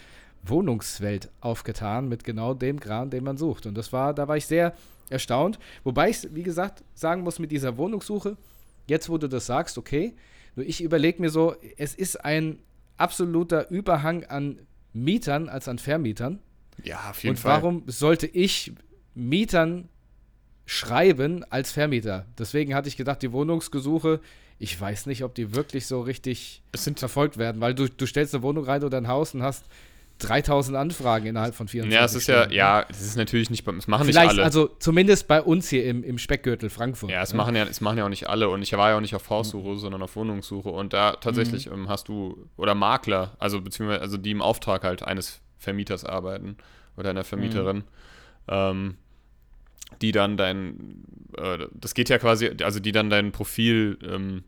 Wohnungswelt aufgetan mit genau dem Kram, den man sucht. Und das war, da war ich sehr erstaunt. Wobei ich, wie gesagt, sagen muss mit dieser Wohnungssuche, jetzt wo du das sagst, okay, nur ich überlege mir so, es ist ein absoluter Überhang an Mietern als an Vermietern. Ja, auf jeden Und Fall. warum sollte ich Mietern schreiben als Vermieter. Deswegen hatte ich gedacht, die Wohnungsgesuche, ich weiß nicht, ob die wirklich so richtig verfolgt werden, weil du, du stellst eine Wohnung rein oder ein Haus und hast 3000 Anfragen innerhalb von 24 Ja, es ist Stunden. ja, ja, es ist natürlich nicht, es machen Vielleicht, nicht alle. also zumindest bei uns hier im, im Speckgürtel Frankfurt. ja, es ne? machen ja, es machen ja auch nicht alle und ich war ja auch nicht auf Haussuche, sondern auf Wohnungssuche und da tatsächlich Mhm. ähm, hast du oder Makler, also beziehungsweise also die im Auftrag halt eines Vermieters arbeiten oder einer Vermieterin, Mhm. ähm, die dann dein, äh, das geht ja quasi, also die dann dein Profil ähm,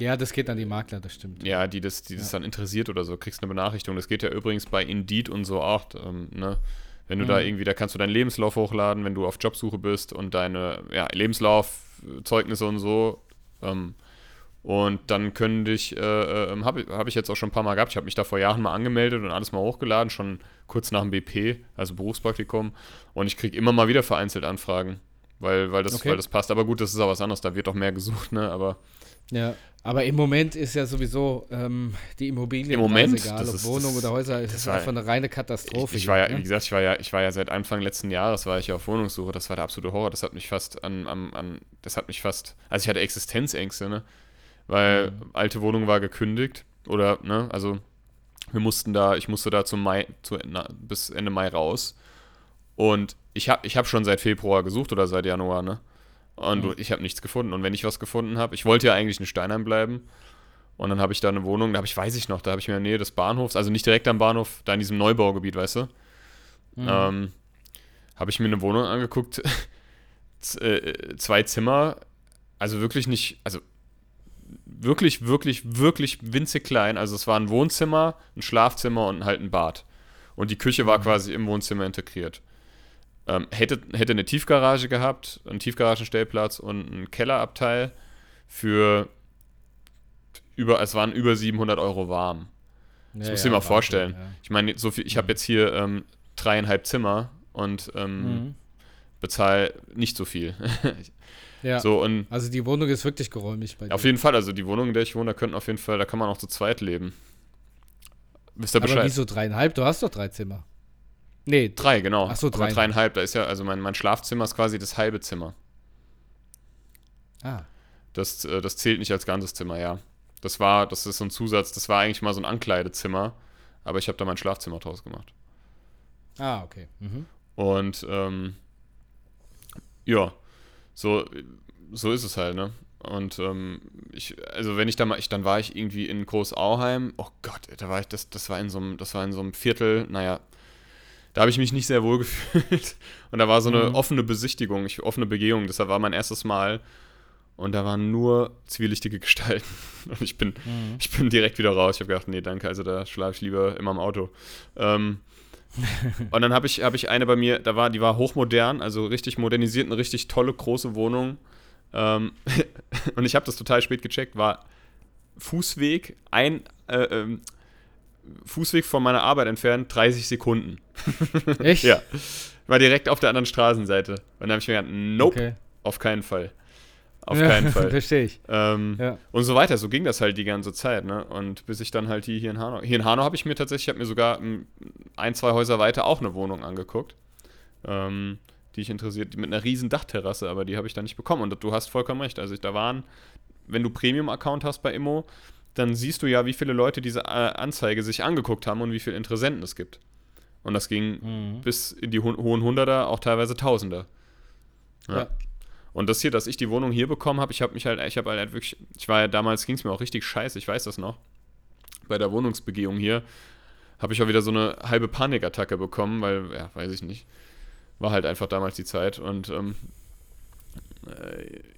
Ja, das geht an die Makler, das stimmt. Ja, die das, die das dann interessiert oder so, kriegst eine Benachrichtigung. Das geht ja übrigens bei Indeed und so auch, ähm, ne? Wenn du da Mhm. irgendwie, da kannst du deinen Lebenslauf hochladen, wenn du auf Jobsuche bist und deine, ja, Lebenslauf, Zeugnisse und so. Ähm, und dann können dich, äh, äh, habe hab ich jetzt auch schon ein paar Mal gehabt. Ich habe mich da vor Jahren mal angemeldet und alles mal hochgeladen, schon kurz nach dem BP, also Berufspraktikum. Und ich kriege immer mal wieder vereinzelt Anfragen, weil, weil, das, Okay. weil das passt. Aber gut, das ist auch was anderes, da wird doch mehr gesucht, ne? Aber Ja, aber im Moment ist ja sowieso ähm, die Immobilien, Im Moment, egal ob ist- Wohnung das- oder Häuser, das ist einfach eine reine Katastrophe. Ich, ich war ja, hier, wie ne? gesagt, ich war ja, ich war ja seit Anfang letzten Jahres war ich ja auf Wohnungssuche. Das war der absolute Horror. Das hat mich fast an, an, an das hat mich fast, also ich hatte Existenzängste, ne? Weil Mhm. alte Wohnung war gekündigt oder, ne? Also wir mussten da, ich musste da zum Mai, zu, na, bis Ende Mai raus. Und ich habe ich hab schon seit Februar gesucht oder seit Januar, ne? Und Mhm. ich habe nichts gefunden. Und wenn ich was gefunden habe, ich wollte ja eigentlich in Steinheim bleiben. Und dann habe ich da eine Wohnung, da habe ich, weiß ich noch, da habe ich mir in der Nähe des Bahnhofs, also nicht direkt am Bahnhof, da in diesem Neubaugebiet, weißt du, Mhm. ähm, habe ich mir eine Wohnung angeguckt, äh, zwei Zimmer, also wirklich nicht, also wirklich, wirklich, wirklich winzig klein. Also es war ein Wohnzimmer, ein Schlafzimmer und halt ein Bad. Und die Küche war quasi im Wohnzimmer integriert. Ähm, hätte, hätte eine Tiefgarage gehabt, einen Tiefgaragenstellplatz und einen Kellerabteil für über, es waren über 700 Euro warm. Ja, Das musst ja, du dir mal Wahnsinn, vorstellen. ja. Ich meine, so viel, ich habe jetzt hier ähm, dreieinhalb Zimmer und ähm, Mhm. bezahle nicht so viel. Ja. So, und Also die Wohnung ist wirklich geräumig bei dir. auf jeden Fall, also die Wohnung, in der ich wohne, da könnten auf jeden Fall, da kann man auch zu zweit leben. Wisst ihr Aber Bescheid? wieso dreieinhalb? Du hast doch drei Zimmer. Nee, Drei, genau. Ach so, Aber dreieinhalb. dreieinhalb. Da ist ja, also mein, mein Schlafzimmer ist quasi das halbe Zimmer. ah, Das, äh, das zählt nicht als ganzes Zimmer, ja. Das war, das ist so ein Zusatz, das war eigentlich mal so ein Ankleidezimmer, aber ich habe da mein Schlafzimmer draus gemacht. ah, okay. Mhm. Und ähm, ja, so, so ist es halt, ne? Und ähm, ich, also wenn ich da mal, ich, dann war ich irgendwie in Großauheim, oh Gott, da war ich, das, das war in so einem, das war in so einem Viertel, naja, da habe ich mich nicht sehr wohl gefühlt. Und da war so eine Mhm. offene Besichtigung, ich, offene Begehung, das war mein erstes Mal. Und da waren nur zwielichtige Gestalten. Und ich bin, Mhm. ich bin direkt wieder raus. Ich habe gedacht, nee, danke, also da schlafe ich lieber immer im Auto. Ähm, und dann habe ich, hab ich eine bei mir, da war, die war hochmodern, also richtig modernisiert, eine richtig tolle, große Wohnung. Ähm, und ich habe das total spät gecheckt, war Fußweg, ein äh, ähm, Fußweg von meiner Arbeit entfernt, 30 Sekunden. Echt? Ja. War direkt auf der anderen Straßenseite. Und dann habe ich mir gedacht, nope, Okay. auf keinen Fall. Auf Ja, keinen Fall. Verstehe ich. Ähm, Ja. Und so weiter, so ging das halt die ganze Zeit, ne? Und bis ich dann halt hier, hier in Hanau. Hier in Hanau habe ich mir tatsächlich, ich habe mir sogar ein, zwei Häuser weiter auch eine Wohnung angeguckt, ähm, die ich interessiert, die mit einer riesen Dachterrasse, aber die habe ich dann nicht bekommen. Und du hast vollkommen recht. Also ich, da waren, wenn du Premium-Account hast bei Immo, dann siehst du ja, wie viele Leute diese äh, Anzeige sich angeguckt haben und wie viele Interessenten es gibt. Und das ging Mhm. bis in die ho hohen Hunderter, auch teilweise Tausender. Ja. Ja. Und das hier, dass ich die Wohnung hier bekommen habe, ich habe mich halt, ich habe halt wirklich, ich war ja damals, ging es mir auch richtig scheiße, ich weiß das noch. Bei der Wohnungsbegehung hier habe ich auch wieder so eine halbe Panikattacke bekommen, weil, ja, weiß ich nicht. War halt einfach damals die Zeit und ähm, äh,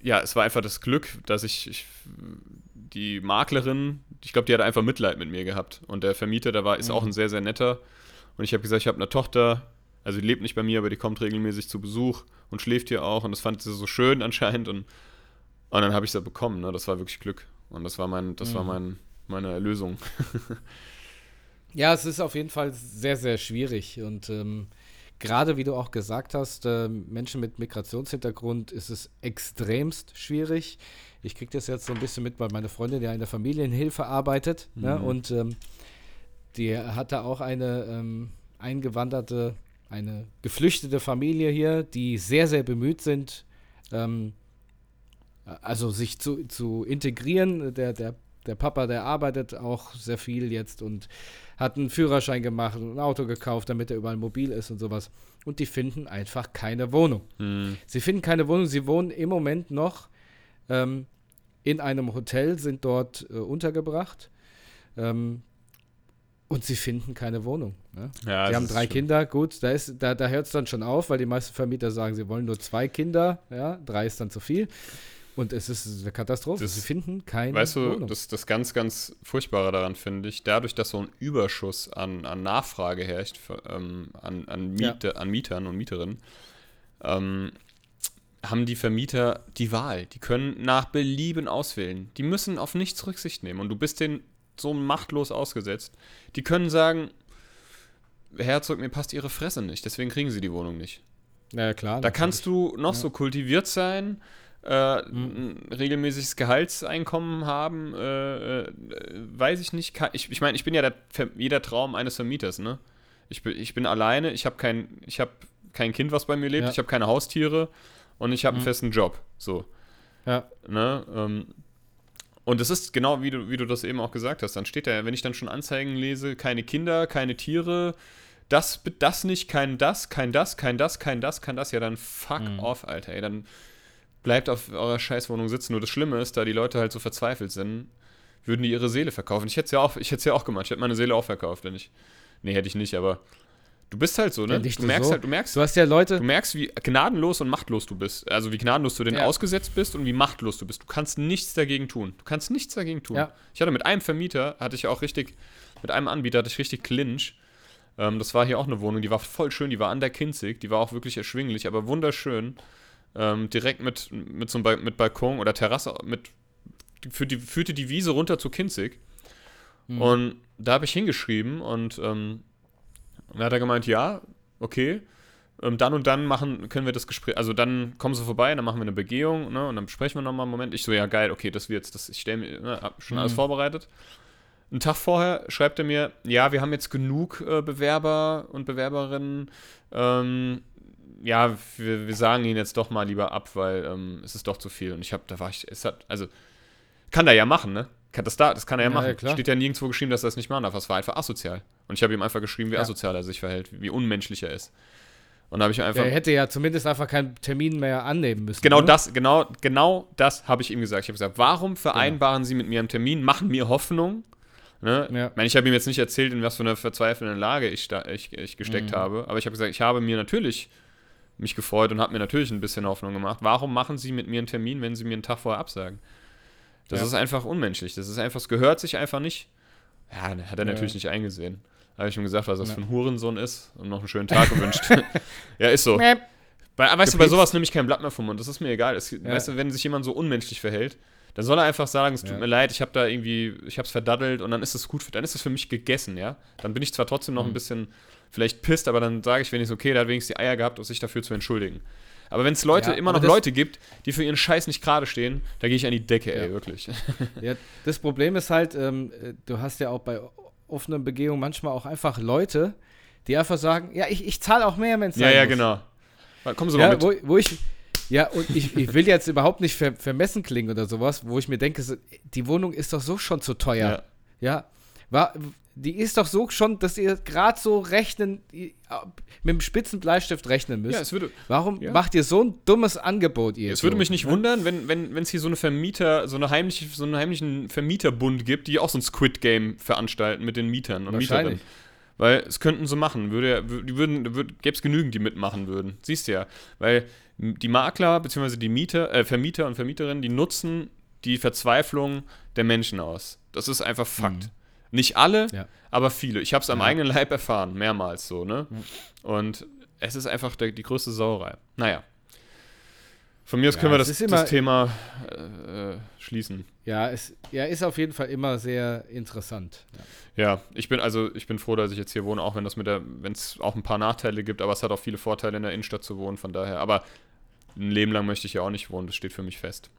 ja, es war einfach das Glück, dass ich, ich die Maklerin, ich glaube, die hat einfach Mitleid mit mir gehabt. Und der Vermieter, der war, ist Mhm. auch ein sehr, sehr netter. Und ich habe gesagt, ich habe eine Tochter, also die lebt nicht bei mir, aber die kommt regelmäßig zu Besuch und schläft hier auch. Und das fand sie so schön anscheinend. Und, und dann habe ich sie bekommen. Ne? Das war wirklich Glück. Und das war mein, das war Mhm. mein, meine Erlösung. Ja, es ist auf jeden Fall sehr, sehr schwierig. Und ähm, gerade wie du auch gesagt hast, ähm, Menschen mit Migrationshintergrund ist es extremst schwierig. Ich kriege das jetzt so ein bisschen mit, weil meine Freundin ja in der Familienhilfe arbeitet. Ne? Mhm. Und ähm, die hatte auch eine ähm, eingewanderte eine geflüchtete Familie hier, die sehr, sehr bemüht sind, ähm, also sich zu, zu integrieren. Der, der, der Papa, der arbeitet auch sehr viel jetzt und hat einen Führerschein gemacht und ein Auto gekauft, damit er überall mobil ist und sowas. Und die finden einfach keine Wohnung. Hm. Sie finden keine Wohnung. Sie wohnen im Moment noch ähm, in einem Hotel, sind dort äh, untergebracht. Ähm, und sie finden keine Wohnung. Ne? Ja, sie haben drei. Kinder, gut, da, ist- da, da hört es dann schon auf, weil die meisten Vermieter sagen, sie wollen nur zwei Kinder, ja, drei ist dann zu viel. Und es ist eine Katastrophe. Das- sie finden keine Weißt du, Wohnung. das, das ganz, ganz Furchtbare daran finde ich, dadurch, dass so ein Überschuss an, an Nachfrage herrscht, ähm, an, an, Ja. Miete, an Mietern und Mieterinnen, ähm, haben die Vermieter die Wahl. Die können nach Belieben auswählen. Die müssen auf nichts Rücksicht nehmen. Und du bist denen so machtlos ausgesetzt. Die können sagen, Herzog, mir passt ihre Fresse nicht, deswegen kriegen sie die Wohnung nicht. ja, klar. Da kannst du noch so kultiviert sein, äh, Mhm. ein regelmäßiges Gehaltseinkommen haben, äh, äh, weiß ich nicht. Ka- Ich, ich meine, ich bin ja der, jeder Traum eines Vermieters, ne? Ich bin, ich bin alleine, ich habe kein, ich hab kein Kind, was bei mir lebt, Ja. ich habe keine Haustiere und ich habe einen Mhm. festen Job. So. Ja, Ne? Ähm, und es ist genau wie du, wie du das eben auch gesagt hast. Dann steht da, wenn ich dann schon Anzeigen lese, keine Kinder, keine Tiere, das, das nicht, kein das, kein das, kein das, kein das, kein das, ja dann fuck Mhm. off, Alter. Ey, dann bleibt auf eurer Scheißwohnung sitzen. Nur das Schlimme ist, da die Leute halt so verzweifelt sind, würden die ihre Seele verkaufen. Ich hätte es ja auch, ich hätte es ja auch gemacht. Ich hätte meine Seele auch verkauft, wenn ich. Nee, hätte ich nicht, aber du bist halt so, ne? Ja, du so. merkst halt, du merkst, du hast ja Leute, Du merkst, wie gnadenlos und machtlos du bist. Also wie gnadenlos du denen Ja. ausgesetzt bist und wie machtlos du bist. Du kannst nichts dagegen tun. Du kannst nichts dagegen tun. Ja. Ich hatte mit einem Vermieter, hatte ich auch richtig, mit einem Anbieter hatte ich richtig Clinch. Ähm, das war hier auch eine Wohnung, die war voll schön, die war an der Kinzig, die war auch wirklich erschwinglich, aber wunderschön. Ähm, direkt mit, mit so einem ba mit Balkon oder Terrasse, mit, für die, führte die Wiese runter zu Kinzig. Mhm. Und da habe ich hingeschrieben und ähm, dann hat er gemeint, ja, okay, ähm, dann und dann machen, können wir das Gespräch, also dann kommen sie vorbei, dann machen wir eine Begehung, ne, und dann besprechen wir nochmal einen Moment. Ich so, ja geil, okay, das wird's, das, ich stelle mir, ne, hab schon alles Mhm. vorbereitet. Einen Tag vorher schreibt er mir, ja, wir haben jetzt genug äh, Bewerber und Bewerberinnen, ähm, ja, wir, wir sagen ihn jetzt doch mal lieber ab, weil ähm, es ist doch zu viel. Und ich habe, da war ich, es hat, also, kann er ja machen, ne? Kann das, da, das kann er ja, Ja, machen. ja. Steht ja nirgendwo geschrieben, dass er das nicht machen darf. Das war einfach asozial. Und ich habe ihm einfach geschrieben, wie Ja. asozial er sich verhält, wie unmenschlich er ist. Und da habe ich einfach. der hätte ja zumindest einfach keinen Termin mehr annehmen müssen. Genau ne? das, genau, genau das habe ich ihm gesagt. Ich habe gesagt, warum vereinbaren Sie mit mir einen Termin, machen mir Hoffnung? Ne? Ja. Ich, meine, ich habe ihm jetzt nicht erzählt, in was für einer verzweifelnden Lage ich, sta- ich, ich gesteckt Mhm. habe, aber ich habe gesagt, ich habe mir natürlich mich gefreut und habe mir natürlich ein bisschen Hoffnung gemacht. Warum machen Sie mit mir einen Termin, wenn Sie mir einen Tag vorher absagen? Das Ja. ist einfach unmenschlich. Das ist einfach, es gehört sich einfach nicht. Ja, hat er Ja. natürlich nicht eingesehen. Habe ich ihm gesagt, was das Ja. für ein Hurensohn ist und noch einen schönen Tag gewünscht. ja, ist so. Bei, weißt du, bei sowas nehme ich kein Blatt mehr vom Mund. Das ist mir egal. Es, Weißt du, wenn sich jemand so unmenschlich verhält, dann soll er einfach sagen, es tut Ja. mir leid, ich habe da irgendwie, ich habe es verdaddelt und dann ist es gut, für, dann ist es für mich gegessen, ja. Dann bin ich zwar trotzdem noch ein Mhm. bisschen bisschen vielleicht pisst, aber dann sage ich wenigstens, okay, der hat wenigstens die Eier gehabt, sich dafür zu entschuldigen. Aber wenn es Leute, Ja, immer noch Leute gibt, die für ihren Scheiß nicht gerade stehen, da gehe ich an die Decke, ey, Ja. wirklich. Ja, das Problem ist halt, ähm, äh, du hast ja auch bei offenen Begehungen manchmal auch einfach Leute, die einfach sagen, ja, ich, ich zahle auch mehr, wenn es ja, ja, muss. genau. Kommen Sie mal mit. wo, wo ich, ja, und ich, ich will jetzt überhaupt nicht ver, vermessen klingen oder sowas, wo ich mir denke, so, die Wohnung ist doch so schon zu teuer. Ja, war, die ist doch so schon, dass ihr gerade so rechnen, mit dem spitzen Bleistift rechnen müsst. ja, es würde, Warum ja. macht ihr so ein dummes Angebot, ihr? Es würde mich nicht ne? wundern, wenn wenn wenn, es hier so eine Vermieter, so eine heimliche, so einen heimlichen Vermieterbund gibt, die auch so ein Squid Game veranstalten mit den Mietern und Mieterinnen. Weil es könnten so machen, würde, ja- wür- die würden, würd, gäbe es genügend, die mitmachen würden. Siehst du ja. Weil die Makler bzw. die Mieter, äh, Vermieter und Vermieterinnen, die nutzen die Verzweiflung der Menschen aus. Das ist einfach Fakt. Nicht alle, Ja. aber viele. Ich habe es am Ja. eigenen Leib erfahren, mehrmals so, ne? Und es ist einfach der, die größte Sauerei. Naja. Von mir aus Ja, können wir das, das Thema äh, äh, schließen. Ja, es ja, ist auf jeden Fall immer sehr interessant. Ja. Ja, ich bin also ich bin froh, dass ich jetzt hier wohne, auch wenn das mit der, wenn es auch ein paar Nachteile gibt, aber es hat auch viele Vorteile in der Innenstadt zu wohnen, von daher. Aber ein Leben lang möchte ich ja auch nicht wohnen, das steht für mich fest.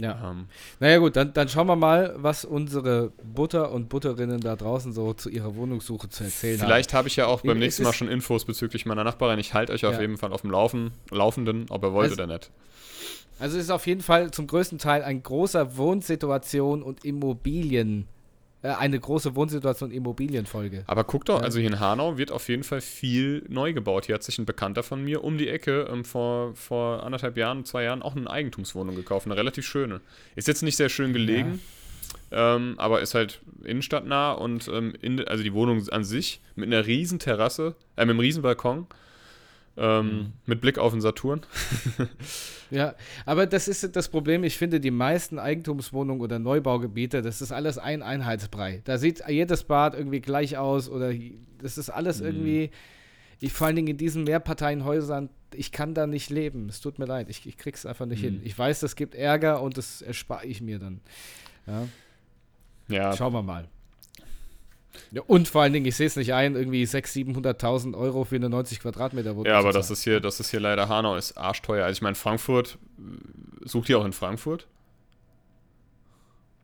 Ja. Ähm, naja gut, dann, dann schauen wir mal, was unsere Butter und Butterinnen da draußen so zu ihrer Wohnungssuche zu erzählen Vielleicht habe hab ich ja auch beim nächsten Mal schon Infos bezüglich meiner Nachbarin. Ich halte euch auf jeden Fall auf dem Laufen, Laufenden, ob ihr wollt also, oder nicht. Also es ist auf jeden Fall zum größten Teil ein großer Wohnsituation und Immobilien eine große Wohnsituation Immobilienfolge. Aber guck doch, also hier in Hanau wird auf jeden Fall viel neu gebaut. Hier hat sich ein Bekannter von mir um die Ecke ähm, vor, vor anderthalb Jahren, zwei Jahren auch eine Eigentumswohnung gekauft, eine relativ schöne. Ist jetzt nicht sehr schön gelegen, ja. ähm, aber ist halt innenstadtnah und ähm, in, also die Wohnung an sich mit einer riesen Terrasse, äh, mit einem riesen Balkon ähm, mhm. Mit Blick auf den Saturn. ja, aber das ist das Problem. Ich finde, die meisten Eigentumswohnungen oder Neubaugebiete, das ist alles ein Einheitsbrei. Da sieht jedes Bad irgendwie gleich aus oder das ist alles mhm. irgendwie. Ich, vor allen Dingen in diesen Mehrparteienhäusern, ich kann da nicht leben. Es tut mir leid, ich, ich krieg's einfach nicht mhm. hin. Ich weiß, das gibt Ärger und das erspare ich mir dann. Ja. ja. Schauen wir mal. Ja, und vor allen Dingen, ich sehe es nicht ein, irgendwie 600.000, 700.000 Euro für eine 90 Quadratmeter Wohnung. Ja, aber das ist, hier, das ist hier leider Hanau, ist arschteuer. Also ich meine, Frankfurt, sucht ihr auch in Frankfurt?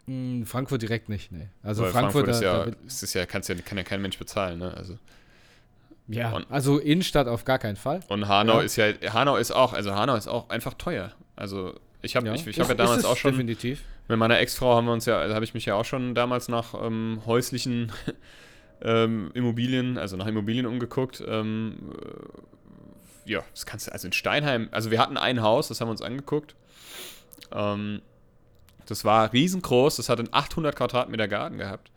Hm, Frankfurt direkt nicht, nee. Also Weil Frankfurt, Frankfurt ist ja, ist es ja, kannst ja, kann ja kein Mensch bezahlen, ne? Also. Ja, und, also Innenstadt auf gar keinen Fall. Und Hanau ja. ist ja, Hanau ist auch, also Hanau ist auch einfach teuer. Also ich habe ja. ich, ich hab ja damals auch schon. Definitiv. Mit meiner Ex-Frau haben wir uns ja, also habe ich mich ja auch schon damals nach ähm, häuslichen ähm, Immobilien, also nach Immobilien umgeguckt. Ähm, äh, ja, das kannst du, also in Steinheim, also wir hatten ein Haus, das haben wir uns angeguckt. Ähm, das war riesengroß, das hat einen 800 Quadratmeter Garten gehabt.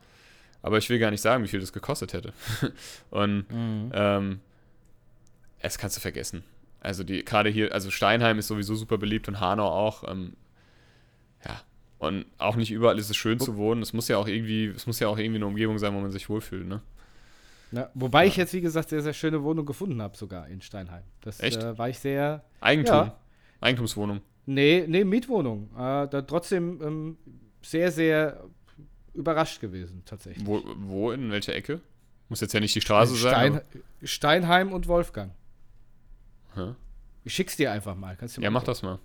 Aber ich will gar nicht sagen, wie viel das gekostet hätte. Und mhm. ähm, es kannst du vergessen. Also die gerade hier, also Steinheim ist sowieso super beliebt und Hanau auch. Ähm, ja. Und auch nicht überall ist es schön zu wohnen. Es muss ja auch irgendwie, es muss ja auch irgendwie eine Umgebung sein, wo man sich wohlfühlt, ne? Ja, wobei ja. ich jetzt, wie gesagt, sehr, sehr schöne Wohnung gefunden habe, sogar in Steinheim. Das Echt? Äh, war ich sehr. Eigentum? Ja. Eigentumswohnung? Nee, nee, Mietwohnung. Äh, da trotzdem ähm, sehr, sehr überrascht gewesen, tatsächlich. Wo, wo, in welcher Ecke? Muss jetzt ja nicht die Straße Stein, sein. Steinheim und Wolfgang. Hä? Ich schick's dir einfach mal. Kannst du ja, mach das mal.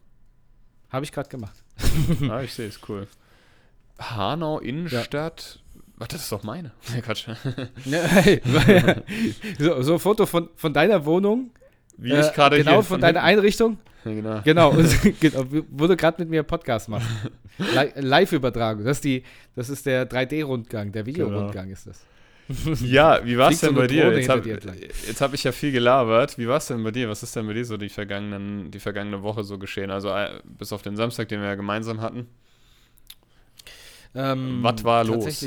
Habe ich gerade gemacht. ah, ich sehe es, cool. Hanau Innenstadt. Ja. Warte, das ist doch meine. Ja, Quatsch. so, so ein Foto von, von deiner Wohnung. Wie ich gerade äh, Genau, von, von deiner Einrichtung. Genau. Genau, genau du gerade mit mir Podcast machst. Live-Übertragung. Das, das ist der 3D-Rundgang, der Videorundgang genau. ist das. Ja, wie war es denn bei dir? Jetzt habe hab ich ja viel gelabert. Wie war es denn bei dir? Was ist denn bei dir so die, vergangenen, die vergangene Woche so geschehen? Also äh, bis auf den Samstag, den wir ja gemeinsam hatten. Ähm, Was war los?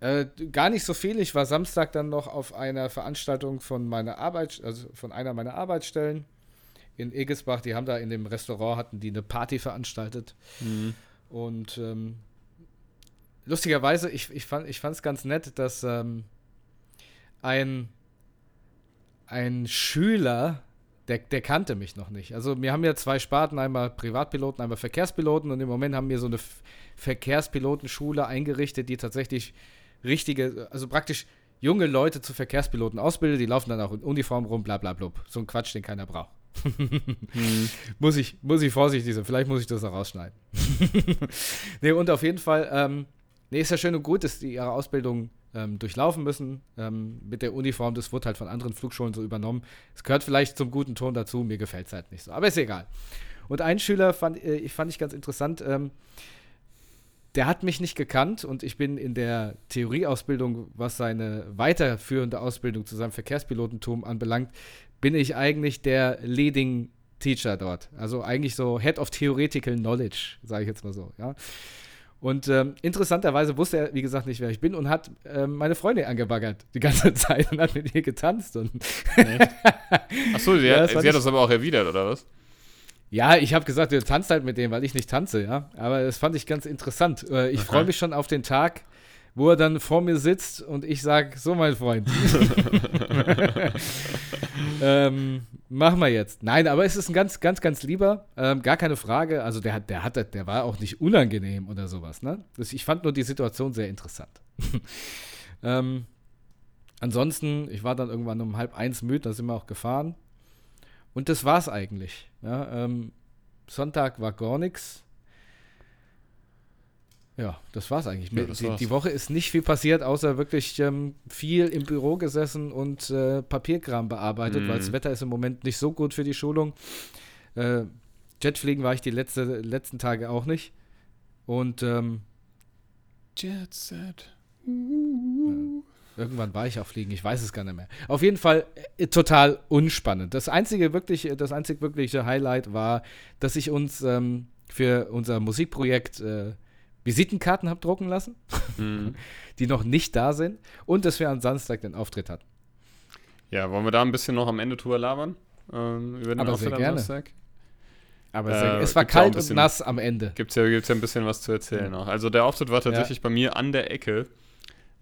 Äh, gar nicht so viel. Ich war Samstag dann noch auf einer Veranstaltung von meiner Arbeit, also von einer meiner Arbeitsstellen in Egesbach. Die haben da in dem Restaurant hatten die eine Party veranstaltet. Mhm. Und ähm, lustigerweise, ich, ich fand es ganz nett, dass ähm, ein, ein Schüler, der, der kannte mich noch nicht. Also wir haben ja zwei Sparten, einmal Privatpiloten, einmal Verkehrspiloten und im Moment haben wir so eine Verkehrspilotenschule eingerichtet, die tatsächlich richtige, also praktisch junge Leute zu Verkehrspiloten ausbildet, die laufen dann auch in Uniform rum, bla bla bla. So ein Quatsch, den keiner braucht. hm. muss, ich, muss ich vorsichtig sein, vielleicht muss ich das auch rausschneiden. nee, und auf jeden Fall, ähm, Nee, ist ja schön und gut, dass die ihre Ausbildung ähm, durchlaufen müssen ähm, mit der Uniform. Das wurde halt von anderen Flugschulen so übernommen. Es gehört vielleicht zum guten Ton dazu, mir gefällt es halt nicht so. Aber ist egal. Und ein Schüler fand, äh, ich fand ich ganz interessant, ähm, der hat mich nicht gekannt und ich bin in der Theorieausbildung, was seine weiterführende Ausbildung zu seinem Verkehrspilotentum anbelangt, bin ich eigentlich der Leading Teacher dort. Also eigentlich so Head of Theoretical Knowledge, sage ich jetzt mal so, ja. Und ähm, interessanterweise wusste er, wie gesagt, nicht, wer ich bin und hat ähm, meine Freundin angebaggert die ganze Zeit und hat mit ihr getanzt. Und Achso, sie, ja, hat, sie hat das aber auch erwidert, oder was? Ja, ich habe gesagt, du tanzt halt mit dem, weil ich nicht tanze, ja. Aber das fand ich ganz interessant. Äh, ich freue mich schon auf den Tag, wo er dann vor mir sitzt und ich sage, so mein Freund. ähm, machen wir jetzt. Nein, aber es ist ein ganz, ganz, ganz lieber, ähm, gar keine Frage. Also der hat, der hat, der war auch nicht unangenehm oder sowas. Ne? Das, ich fand nur die Situation sehr interessant. ähm, ansonsten, ich war dann irgendwann um halb eins müde, da sind wir auch gefahren. Und das war's eigentlich. Ja, ähm, Sonntag war gar nichts. Ja, das war's eigentlich. Ja, das die, war's. die Woche ist nicht viel passiert, außer wirklich ähm, viel im Büro gesessen und äh, Papierkram bearbeitet, Mhm. weil das Wetter ist im Moment nicht so gut für die Schulung. Äh, Jetfliegen war ich die letzte, letzten Tage auch nicht. Und ähm, Jet Set. irgendwann war ich auch fliegen, ich weiß es gar nicht mehr. Auf jeden Fall äh, total unspannend. Das einzige wirklich, das einzig wirkliche Highlight war, dass ich uns ähm, für unser Musikprojekt äh, Visitenkarten habe drucken lassen. Mhm. die noch nicht da sind und dass wir am Samstag den Auftritt hatten. Ja, wollen wir da ein bisschen noch am Ende drüber labern? Ähm, über den Aber Auftritt sehr am. Samstag? Aber Äh, es war ja kalt und bisschen- nass am Ende. Gibt's ja, gibt's ja ein bisschen was zu erzählen noch. Also der Auftritt war tatsächlich bei mir an der Ecke.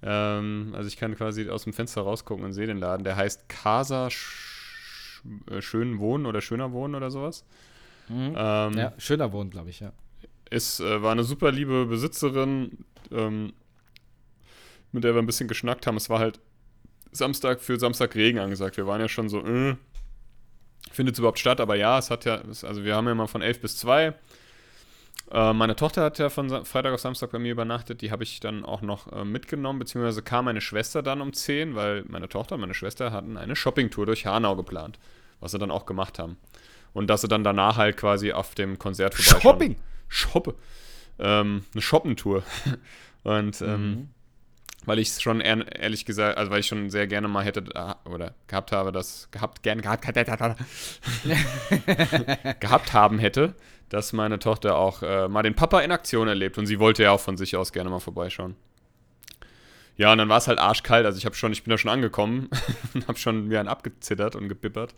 Ähm, also ich kann quasi aus dem Fenster rausgucken und sehe den Laden. Der heißt Casa Sch Schön Wohnen oder Schöner Wohnen oder sowas. Ähm, Ja, schöner Wohn, glaube ich, ja. Ist, äh, war eine super liebe Besitzerin, ähm, mit der wir ein bisschen geschnackt haben. Es war halt Samstag für Samstag Regen angesagt. Wir waren ja schon so, äh, findet es überhaupt statt? Aber ja, es hat ja, es, also wir haben ja mal von 11 bis 2. Äh, meine Tochter hat ja von Sa Freitag auf Samstag bei mir übernachtet. Die habe ich dann auch noch äh, mitgenommen, beziehungsweise kam meine Schwester dann um 10, weil meine Tochter und meine Schwester hatten eine Shoppingtour durch Hanau geplant, was sie dann auch gemacht haben. Und dass sie dann danach halt quasi auf dem Konzert vorbeischauen. Shopping! Shoppe. Ähm, eine Shoppentour. Und ähm, Mhm. weil ich es schon ehr- ehrlich gesagt, also weil ich schon sehr gerne mal hätte äh, oder gehabt habe, das gehabt gern gehabt gehabt haben hätte, dass meine Tochter auch äh, mal den Papa in Aktion erlebt und sie wollte ja auch von sich aus gerne mal vorbeischauen. Ja, und dann war es halt arschkalt, also ich habe schon, ich bin da schon angekommen und habe schon mir einen abgezittert und gebippert.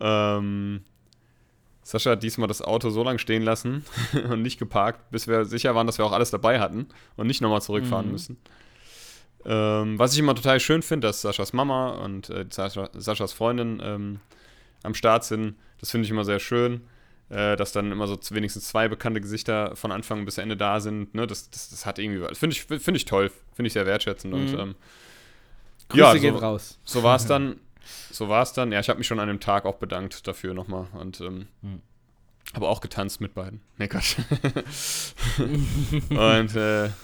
Ähm, Sascha hat diesmal das Auto so lange stehen lassen und nicht geparkt, bis wir sicher waren, dass wir auch alles dabei hatten und nicht nochmal zurückfahren Mhm. müssen. Ähm, was ich immer total schön finde, dass Saschas Mama und äh, Sascha, Saschas Freundin ähm, am Start sind. Das finde ich immer sehr schön, äh, dass dann immer so wenigstens zwei bekannte Gesichter von Anfang bis Ende da sind. Ne? Das, das, das hat irgendwie was. Finde ich, finde ich toll, finde ich sehr wertschätzend. Und Mhm. ähm, Grüße ja, gehen so, raus. so war es dann. So war es dann. Ja, ich habe mich schon an dem Tag auch bedankt dafür nochmal und ähm, Hm. habe auch getanzt mit beiden. Ne, Quatsch. und äh,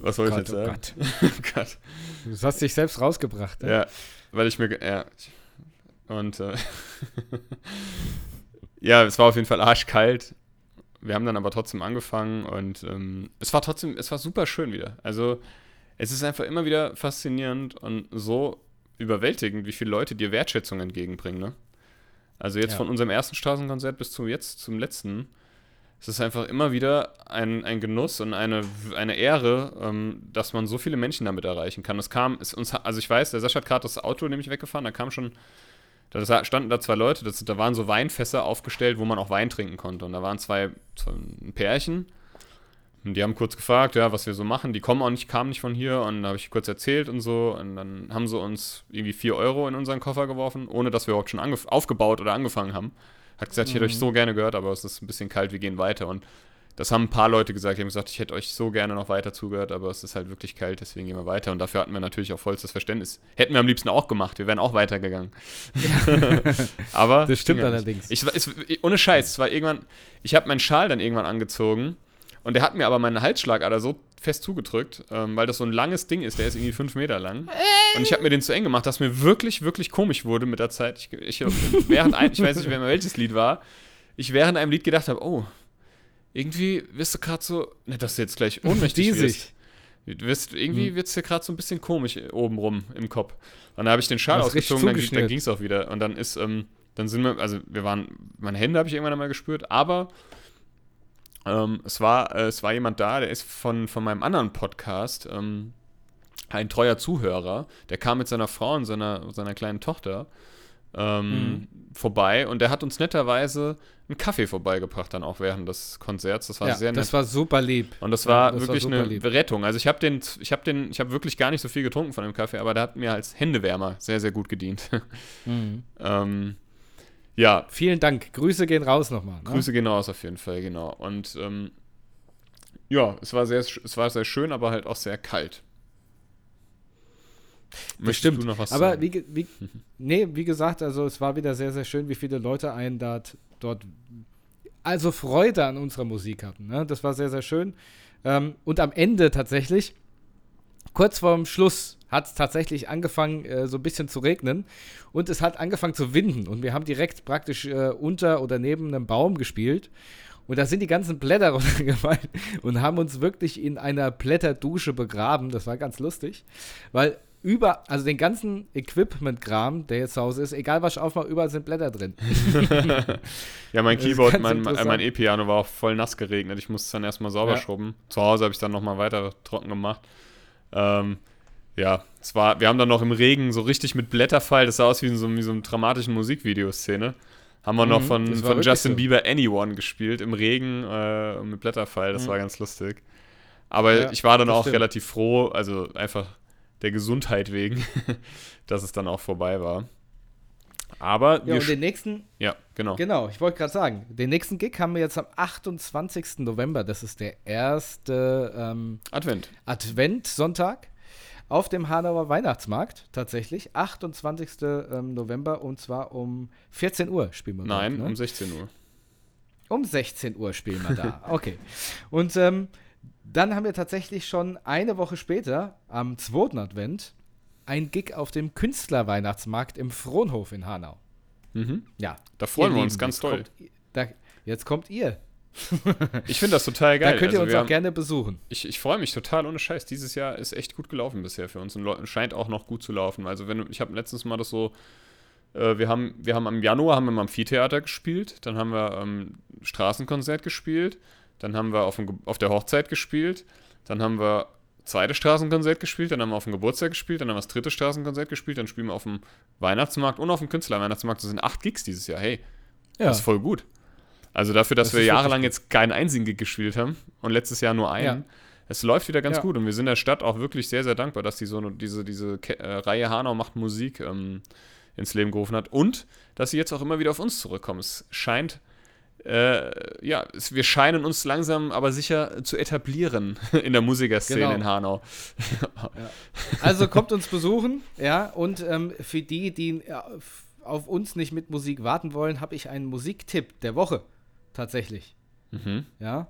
was soll ich Gott, jetzt oh sagen? Gott. Gott. Du hast dich selbst rausgebracht. ne? Ja, weil ich mir. Ja. ich- Und. Äh, ja, es war auf jeden Fall arschkalt. Wir haben dann aber trotzdem angefangen und ähm, es war trotzdem, es war super schön wieder. Also, es ist einfach immer wieder faszinierend und so überwältigend, wie viele Leute dir Wertschätzung entgegenbringen, ne? Also jetzt Ja. von unserem ersten Straßenkonzert bis zum jetzt, zum letzten, es ist einfach immer wieder ein, ein Genuss und eine, eine Ehre, ähm, dass man so viele Menschen damit erreichen kann. Es kam, es uns, also ich weiß, der Sascha hat gerade das Auto nämlich weggefahren, da kam schon, da standen da zwei Leute, das, da waren so Weinfässer aufgestellt, wo man auch Wein trinken konnte. Und da waren zwei, zwei ein Pärchen. Und die haben kurz gefragt, ja, was wir so machen. Die kommen auch nicht, kamen nicht von hier. Und da habe ich kurz erzählt und so. Und dann haben sie uns irgendwie 4 Euro in unseren Koffer geworfen, ohne dass wir überhaupt schon aufgebaut oder angefangen haben. Hat gesagt, ich hätte euch so gerne gehört, aber es ist ein bisschen kalt, wir gehen weiter. Und das haben ein paar Leute gesagt. Die haben gesagt, ich hätte euch so gerne noch weiter zugehört, aber es ist halt wirklich kalt, deswegen gehen wir weiter. Und dafür hatten wir natürlich auch vollstes Verständnis. Hätten wir am liebsten auch gemacht, wir wären auch weitergegangen. aber Das stimmt ja nicht. allerdings. Ich, war- es, ohne Scheiß, es war irgendwann, ich habe meinen Schal dann irgendwann angezogen und der hat mir aber meinen Halsschlagader so fest zugedrückt, ähm, weil das so ein langes Ding ist, der ist irgendwie fünf Meter lang. Und ich habe mir den zu eng gemacht, dass mir wirklich, wirklich komisch wurde mit der Zeit. Ich, ich, während ein, ich weiß nicht mehr, welches Lied war, ich während einem Lied gedacht habe, oh, irgendwie wirst du gerade so, ne, dass du jetzt gleich ohnmächtig wirst. Wirst, irgendwie Hm. wird es dir gerade so ein bisschen komisch obenrum im Kopf. Und dann habe ich den Schal ausgezogen, dann, ging- dann ging es auch wieder. Und dann ist, ähm, dann sind wir, also wir waren, meine Hände habe ich irgendwann einmal gespürt, aber ähm, es, war, äh, es war jemand da, der ist von, von meinem anderen Podcast, ähm, ein treuer Zuhörer, der kam mit seiner Frau und seiner, seiner kleinen Tochter ähm, vorbei und der hat uns netterweise einen Kaffee vorbeigebracht, dann auch während des Konzerts. Das war ja, sehr nett. das war super lieb. Und das Ja, war das war wirklich super eine lieb. Rettung. Also ich habe den, ich habe den, ich habe wirklich gar nicht so viel getrunken von dem Kaffee, aber der hat mir als Händewärmer sehr, sehr gut gedient. Mhm. ähm, ja, Vielen Dank. Grüße gehen raus nochmal. Ne? Grüße gehen raus auf jeden Fall, genau. Und ähm, ja, es war sehr, es war sehr schön, aber halt auch sehr kalt. Möchtest Bestimmt. du noch was Aber sagen? wie, wie, nee, wie gesagt, also es war wieder sehr, sehr schön, wie viele Leute einen dort, dort also Freude an unserer Musik hatten. Ne? Das war sehr, sehr schön. Ähm, und am Ende tatsächlich, kurz vorm Schluss, hat es tatsächlich angefangen, äh, so ein bisschen zu regnen. Und es hat angefangen zu winden. Und wir haben direkt praktisch äh, unter oder neben einem Baum gespielt. Und da sind die ganzen Blätter runtergefallen und haben uns wirklich in einer Blätterdusche begraben. Das war ganz lustig, weil über, also den ganzen Equipment-Kram, der jetzt zu Hause ist, egal was ich aufmache, überall sind Blätter drin. ja, mein Keyboard, mein, mein E-Piano war auch voll nass geregnet. Ich musste es dann erstmal sauber ja. schrubben. Zu Hause habe ich dann nochmal weiter trocken gemacht. Ähm, ja, es war, wir haben dann noch im Regen so richtig mit Blätterfall, das sah aus wie in so, wie so einer dramatischen Musikvideoszene. Haben wir mhm, noch von, von Justin so. Bieber Anyone gespielt, im Regen äh, mit Blätterfall, das mhm. war ganz lustig. Aber ja, ich war dann auch stimmt. relativ froh, also einfach der Gesundheit wegen, dass es dann auch vorbei war. Aber ja, und den nächsten. Ja, genau. Genau, ich wollte gerade sagen, den nächsten Gig haben wir jetzt am 28. November. Das ist der erste ähm, Advent. Advent-Sonntag auf dem Hanauer Weihnachtsmarkt tatsächlich. 28. Ähm, November und zwar um 14 Uhr spielen wir Nein, dort, ne? um 16 Uhr. Um 16 Uhr spielen wir da. Okay. Und ähm, dann haben wir tatsächlich schon eine Woche später, am 2. Advent, ein Gig auf dem Künstlerweihnachtsmarkt im Frohnhof in Hanau. Mhm. Ja. Da freuen wir uns ganz toll. Kommt, da, jetzt kommt ihr. Ich finde das total geil. Da könnt ihr also uns auch haben, gerne besuchen. Ich, ich freue mich total ohne Scheiß. Dieses Jahr ist echt gut gelaufen bisher für uns und scheint auch noch gut zu laufen. Also wenn ich habe letztens mal das so äh, wir haben wir haben im Januar haben wir im Amphitheater gespielt, dann haben wir ähm, Straßenkonzert gespielt, dann haben wir auf, dem, auf der Hochzeit gespielt, dann haben wir zweite Straßenkonzert gespielt, dann haben wir auf dem Geburtstag gespielt, dann haben wir das dritte Straßenkonzert gespielt, dann spielen wir auf dem Weihnachtsmarkt und auf dem Künstlerweihnachtsmarkt. Das sind acht Gigs dieses Jahr. Hey, ja. das ist voll gut. Also dafür, dass das wir jahrelang jetzt keinen einzigen Gig gespielt haben und letztes Jahr nur einen. Ja. Es läuft wieder ganz ja. gut und wir sind der Stadt auch wirklich sehr, sehr dankbar, dass die so diese, diese äh, Reihe Hanau macht Musik ähm, ins Leben gerufen hat und dass sie jetzt auch immer wieder auf uns zurückkommen. Es scheint, äh, ja, es, wir scheinen uns langsam aber sicher zu etablieren in der Musikerszene genau. in Hanau. ja. Also kommt uns besuchen, ja, und ähm, für die, die auf uns nicht mit Musik warten wollen, habe ich einen Musiktipp der Woche tatsächlich. Mhm. Ja.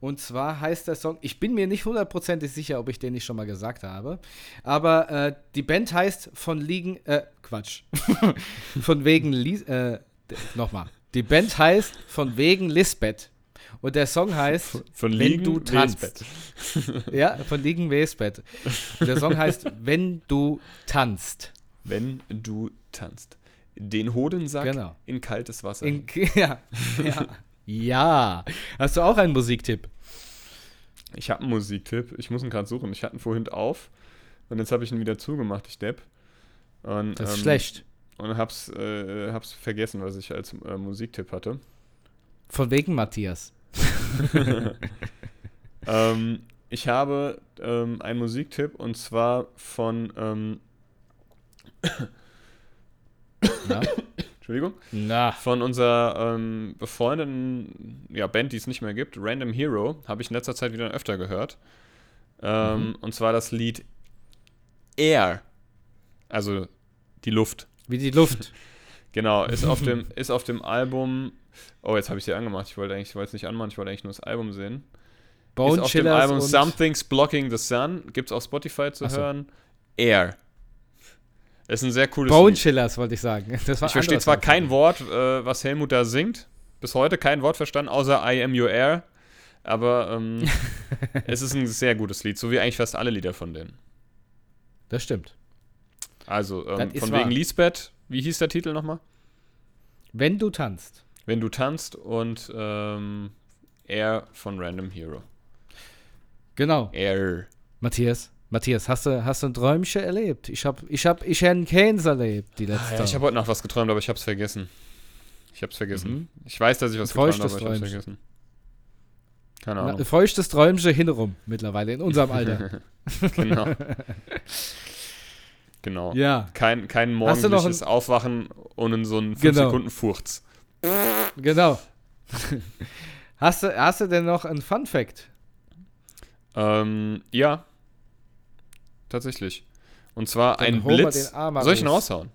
Und zwar heißt der Song, ich bin mir nicht hundertprozentig sicher, ob ich den nicht schon mal gesagt habe, aber äh, die Band heißt von liegen, äh, Quatsch, von wegen, Lis äh, nochmal, die Band heißt von wegen Lisbeth und der Song heißt von Liegen Wenn du tanzt. ja, von Liegen Wesbett. Der Song heißt Wenn du tanzt. Wenn du tanzt. Den Hodensack genau. in kaltes Wasser. In, ja, ja. ja. Hast du auch einen Musiktipp? Ich habe einen Musiktipp. Ich muss ihn gerade suchen. Ich hatte ihn vorhin auf und jetzt habe ich ihn wieder zugemacht, ich Depp. Und, das ist ähm, schlecht. Und hab's, äh, hab's vergessen, was ich als äh, Musiktipp hatte. Von wegen Matthias. ähm, ich habe ähm, einen Musiktipp und zwar von ähm, Entschuldigung. Na. Von unserer ähm, befreundeten ja, Band, die es nicht mehr gibt, Random Hero, habe ich in letzter Zeit wieder öfter gehört. Ähm, mhm. Und zwar das Lied Air. Also die Luft. Wie die Luft. genau, ist auf dem, ist auf dem Album. Oh, jetzt habe ich sie angemacht. Ich wollte eigentlich, ich wollte es nicht anmachen, ich wollte eigentlich nur das Album sehen. Bone ist auf dem Album Something's Blocking the Sun. Gibt es auf Spotify zu so. hören. Air. Ist ein sehr cooles Bone Chillers, wollte ich sagen. ich verstehe zwar kein Wort, äh, was Helmut da singt. Bis heute kein Wort verstanden, außer I am your air. Aber ähm, es ist ein sehr gutes Lied, so wie eigentlich fast alle Lieder von denen. Das stimmt. Also, ähm, von wegen Lisbeth, wie hieß der Titel nochmal? Wenn du tanzt. Wenn du tanzt und ähm, Air von Random Hero. Genau. Air. Matthias, Matthias, hast du, hast du ein Träumchen erlebt? Ich habe ich hab, ich einen Keins erlebt, die letzte ah, ja, Ich habe heute Nacht was geträumt, aber ich habe es vergessen. Ich habe es vergessen. Mhm. Ich weiß, dass ich was geträumt habe, aber ich habe es vergessen. Keine Ahnung. Na, feuchtes Träumchen hinrum mittlerweile, in unserem Alter. genau. genau. Ja. Kein, kein morgendliches ein... Aufwachen ohne so einen 5 genau. Sekunden Furz. Genau. hast, du, hast du denn noch einen Fun Fact? Ähm, ja tatsächlich. Und zwar Dann ein Blitz. Soll ich ihn raushauen?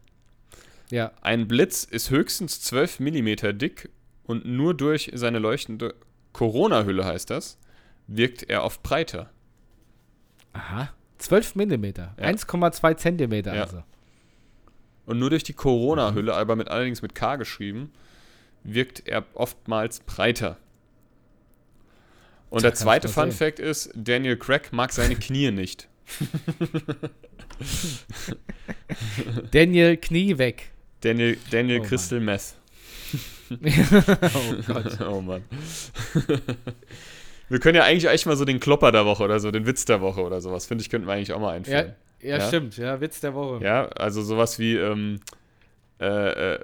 Ja. Ein Blitz ist höchstens 12 mm dick Und nur durch seine leuchtende Corona-Hülle heißt das, wirkt er oft breiter. Aha. 12 Millimeter. Ja. 1,2 Zentimeter Ja. also. Und nur durch die Corona-Hülle, aber mit, allerdings mit K geschrieben, wirkt er oftmals breiter. Und Tja, der zweite Fun. Fact ist, Daniel Craig mag seine Knie nicht. Daniel Knie weg. Daniel, Daniel Oh Mann. Crystal Meth. oh Gott. oh Mann. wir können ja eigentlich echt mal so den Klopper der Woche oder so, den Witz der Woche oder sowas, finde ich, könnten wir eigentlich auch mal Ja, einführen. ja, Ja? stimmt. Ja, Witz der Woche. Ja, also sowas wie, ähm, äh, äh,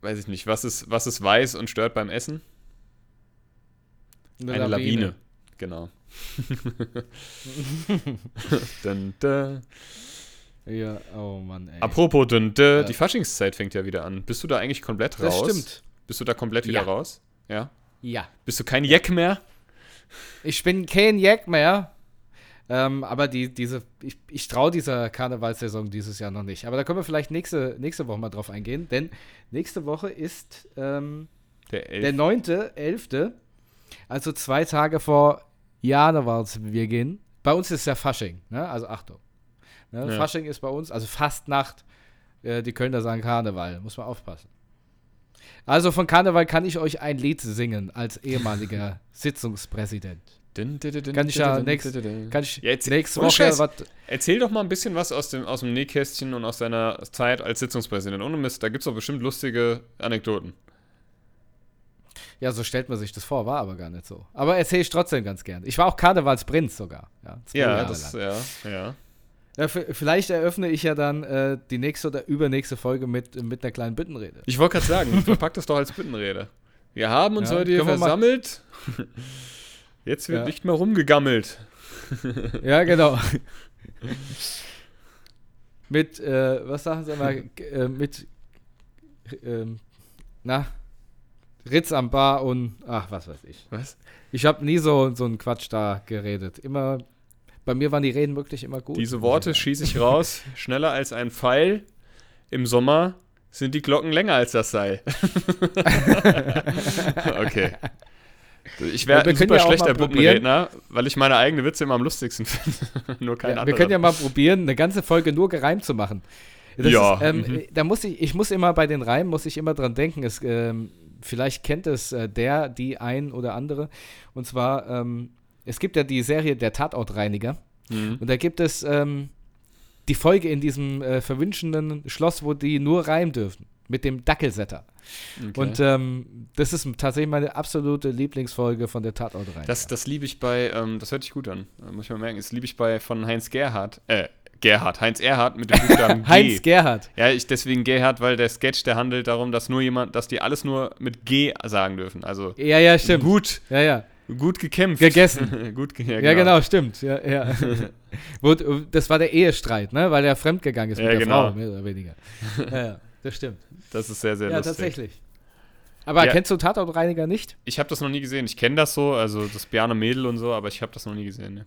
weiß ich nicht, was ist, was ist weiß und stört beim Essen? Eine Lawine. Genau. dun, dun. Ja, oh Mann, ey. Apropos dun, dun, Ja. die Faschingszeit fängt ja wieder an. Bist du da eigentlich komplett das raus? stimmt. Bist du da komplett wieder Ja. raus? Ja. Ja. Bist du kein Jack mehr? Ich bin kein Jack mehr. Ähm, aber die, diese, ich, ich traue dieser Karnevalssaison dieses Jahr noch nicht. Aber da können wir vielleicht nächste, nächste Woche mal drauf eingehen, denn nächste Woche ist ähm, Der Elf. der 9.11., also zwei Tage vor Janewalsbeginn. Bei uns ist ja Fasching, ne? also Achtung. Ne? Ja. Fasching ist bei uns, also Fastnacht. Äh, die Kölner sagen Karneval, muss man aufpassen. Also von Karneval kann ich euch ein Lied singen als ehemaliger Sitzungspräsident. Dun, dun, dun, Kann ich ja nächst-. Kann ich Ja, jetzt- nächste Woche Scheiß. was. Erzähl doch mal ein bisschen was aus dem, aus dem Nähkästchen und aus deiner Zeit als Sitzungspräsident. Ohne Mist, da gibt es doch bestimmt lustige Anekdoten. Ja, so stellt man sich das vor, war aber gar nicht so. Aber erzähle ich trotzdem ganz gern. Ich war auch Karnevalsprinz sogar. Ja, Ja, das, lang. ja, ja. Ja, vielleicht eröffne ich ja dann äh, die nächste oder übernächste Folge mit, mit einer kleinen Büttenrede. Ich wollte gerade sagen, verpackt das doch als Bittenrede. Wir haben uns Ja, heute hier versammelt. Jetzt wird Ja. nicht mehr rumgegammelt. Ja, genau. mit, äh, was sagen sie mal, äh, mit, ähm, na, Ritz am Bar und, ach, was weiß ich. Was? Ich habe nie so, so einen Quatsch da geredet. Immer, bei mir waren die Reden wirklich immer gut. Diese Worte schieße ich raus. Schneller als ein Pfeil. Im Sommer sind die Glocken länger als das Seil. okay. Ich wäre ein super ja schlechter. Büttenredner, weil ich meine eigene Witze immer am lustigsten finde. Nur kein Ja, wir können ja mal probieren, eine ganze Folge nur gereimt zu machen. Das Ja, Ist, ähm, mhm. Da muss ich, ich muss immer bei den Reimen, muss ich immer dran denken. Es, ähm, vielleicht kennt es äh, der, die ein oder andere. Und zwar, ähm, es gibt ja die Serie Der Tatortreiniger. Mhm. Und da gibt es ähm, die Folge in diesem äh, verwünschenden Schloss, wo die nur reimen dürfen. Mit dem Dackelsetter. Okay. Und ähm, das ist tatsächlich meine absolute Lieblingsfolge von der Tatortreiniger. Das, das liebe ich bei, ähm, das hört sich gut an, äh, muss ich mal merken, das liebe ich bei von Heinz Gerhardt, äh, Gerhard, Heinz Erhardt mit dem Buchstaben G. Heinz Gerhardt. Ja, ich deswegen Gerhard, weil der Sketch, der handelt darum, dass nur jemand, dass die alles nur mit G sagen dürfen. Also Ja, ja, stimmt. gut, Ja, ja. gut gekämpft. Gegessen. gut, ja, Ja, genau, stimmt. Ja, ja. Das war der Ehestreit, ne? Weil er fremdgegangen ist Ja, mit der genau. Frau, mehr oder weniger. ja, ja, das stimmt. Das ist sehr, sehr ja, lustig. tatsächlich. Aber Ja. kennst du Tatortreiniger nicht? Ich habe das noch nie gesehen. Ich kenne das so, also das Bjarne Mädel und so, aber ich habe das noch nie gesehen. Ne?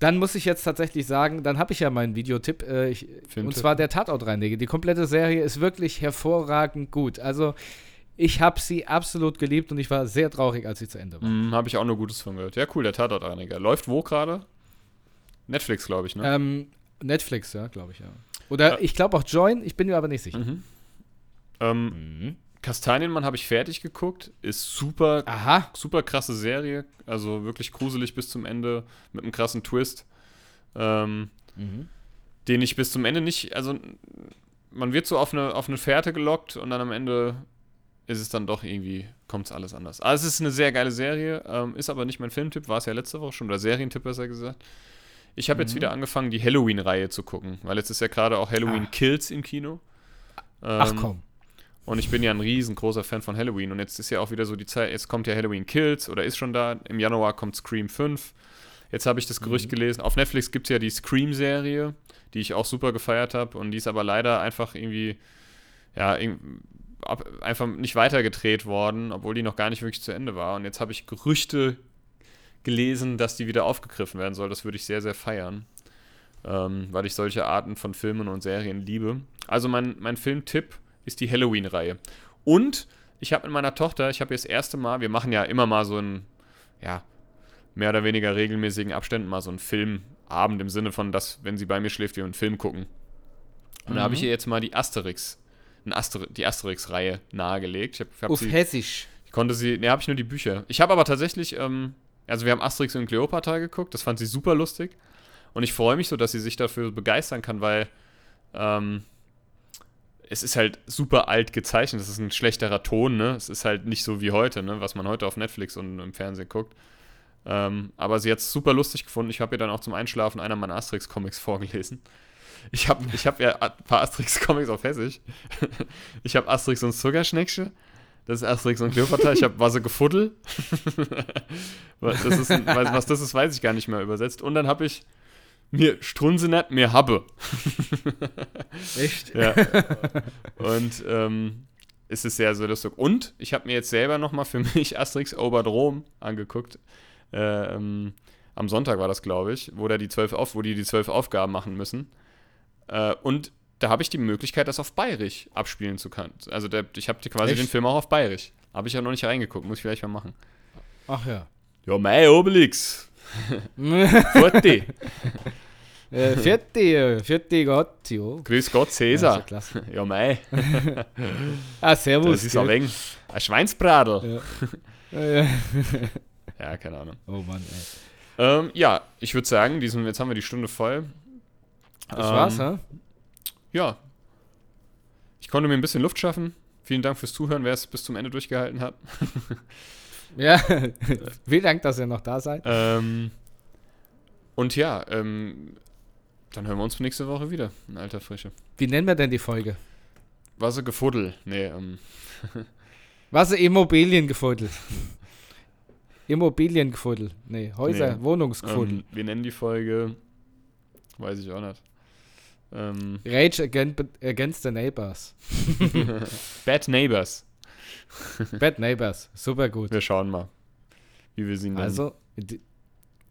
Dann muss ich jetzt tatsächlich sagen, dann habe ich ja meinen Videotipp. Äh, ich, und zwar der Tatortreiniger. Die komplette Serie ist wirklich hervorragend gut. Also, ich habe sie absolut geliebt und ich war sehr traurig, als sie zu Ende war. Hm, habe ich auch nur Gutes von gehört. Ja, cool, der Tatortreiniger. Läuft wo gerade? Netflix, glaube ich, ne? Ähm, Netflix, ja, glaube ich, ja. Oder Ja. ich glaube auch Join, ich bin mir aber nicht sicher. Mhm. Ähm, Kastanienmann habe ich fertig geguckt. Ist super, Aha. super krasse Serie. Also wirklich gruselig bis zum Ende mit einem krassen Twist. Ähm, den ich bis zum Ende nicht, also man wird so auf eine, auf eine Fährte gelockt und dann am Ende ist es dann doch irgendwie, kommt es alles anders. Also es ist eine sehr geile Serie, ähm, ist aber nicht mein Filmtipp, war es ja letzte Woche schon, oder Serientipp besser gesagt. Ich habe jetzt wieder angefangen, die Halloween-Reihe zu gucken, weil jetzt ist ja gerade auch Halloween Ah. Kills im Kino. Ach Ähm, komm. Und ich bin ja ein riesengroßer Fan von Halloween. Und jetzt ist ja auch wieder so die Zeit, jetzt kommt ja Halloween Kills oder ist schon da. Im Januar kommt Scream 5. Jetzt habe ich das Gerücht gelesen. Auf Netflix gibt es ja die Scream-Serie, die ich auch super gefeiert habe. Und die ist aber leider einfach irgendwie, ja, ab, einfach nicht weitergedreht worden, obwohl die noch gar nicht wirklich zu Ende war. Und jetzt habe ich Gerüchte gelesen, dass die wieder aufgegriffen werden soll. Das würde ich sehr, sehr feiern. Ähm, weil ich solche Arten von Filmen und Serien liebe. Also mein, mein Filmtipp ist die Halloween-Reihe. Und ich habe mit meiner Tochter, ich habe ihr das erste Mal, wir machen ja immer mal so einen, ja, mehr oder weniger regelmäßigen Abständen mal so einen Filmabend im Sinne von, dass, wenn sie bei mir schläft, wir einen Film gucken. Und mhm. da habe ich ihr jetzt mal die Asterix, Aster die Asterix-Reihe nahegelegt. Ich hab, hab Auf sie, Hessisch. Ich konnte sie, ne, habe ich nur die Bücher. Ich habe aber tatsächlich, ähm, also wir haben Asterix und Cleopatra geguckt, das fand sie super lustig. Und ich freue mich so, dass sie sich dafür begeistern kann, weil ähm, es ist halt super alt gezeichnet. Das ist ein schlechterer Ton, ne? Es ist halt nicht so wie heute, ne? Was man heute auf Netflix und im Fernsehen guckt. Ähm, aber sie hat es super lustig gefunden. Ich habe ihr dann auch zum Einschlafen einer meiner Asterix-Comics vorgelesen. Ich habe ich hab ja ein paar Asterix-Comics auf Hessisch. ich habe Asterix und Zuckerschnecksche. Das ist Asterix und Kleopatra. Ich habe Wase gefuddel. was, das ist, was das ist, weiß ich gar nicht mehr übersetzt. Und dann habe ich mir strunze nicht, mir habe. Echt? Ja. Und ähm, es ist sehr, sehr lustig. Und ich habe mir jetzt selber nochmal für mich Asterix Oberdrom angeguckt. Ähm, am Sonntag war das, glaube ich, wo, da die zwölf auf, wo die die zwölf Aufgaben machen müssen. Äh, und da habe ich die Möglichkeit, das auf Bayerisch abspielen zu können. Also der, ich habe quasi Echt? den Film auch auf Bayerisch. Habe ich ja noch nicht reingeguckt, muss ich vielleicht mal machen. Ach ja. Ja, mei, Obelix. Forti. Äh, vierte, vierte Gott, ja. Grüß Gott, Cäsar. Ja, ja mei. ah, servus. Das ist gell? ein wenig ein Schweinsbradel. Ja. ja, ja, keine Ahnung. Oh Mann, ey. Ähm, ja, ich würde sagen, diesen, jetzt haben wir die Stunde voll. Das ähm, war's, hä? Ja. Ich konnte mir ein bisschen Luft schaffen. Vielen Dank fürs Zuhören, wer es bis zum Ende durchgehalten hat. ja, vielen Dank, dass ihr noch da seid. Ähm, und ja, ähm, dann hören wir uns nächste Woche wieder in alter Frische. Wie nennen wir denn die Folge? Wasser gefuddel. Nee, ähm. Wasser Immobiliengefuddel. Immobiliengefuddel. Nee, Häuser, nee, Wohnungsgefuddel. Ähm, wir nennen die Folge, weiß ich auch nicht. Ähm, Rage against, against the Neighbors. Bad Neighbors. Bad Neighbors, super gut. Wir schauen mal, wie wir sie nennen. Also, in,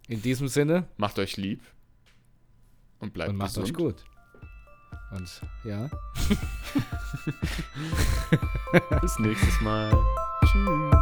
in diesem Sinne. Macht euch lieb. Und bleibt und macht gesund. euch gut. Und ja. Bis nächstes Mal. Tschüss.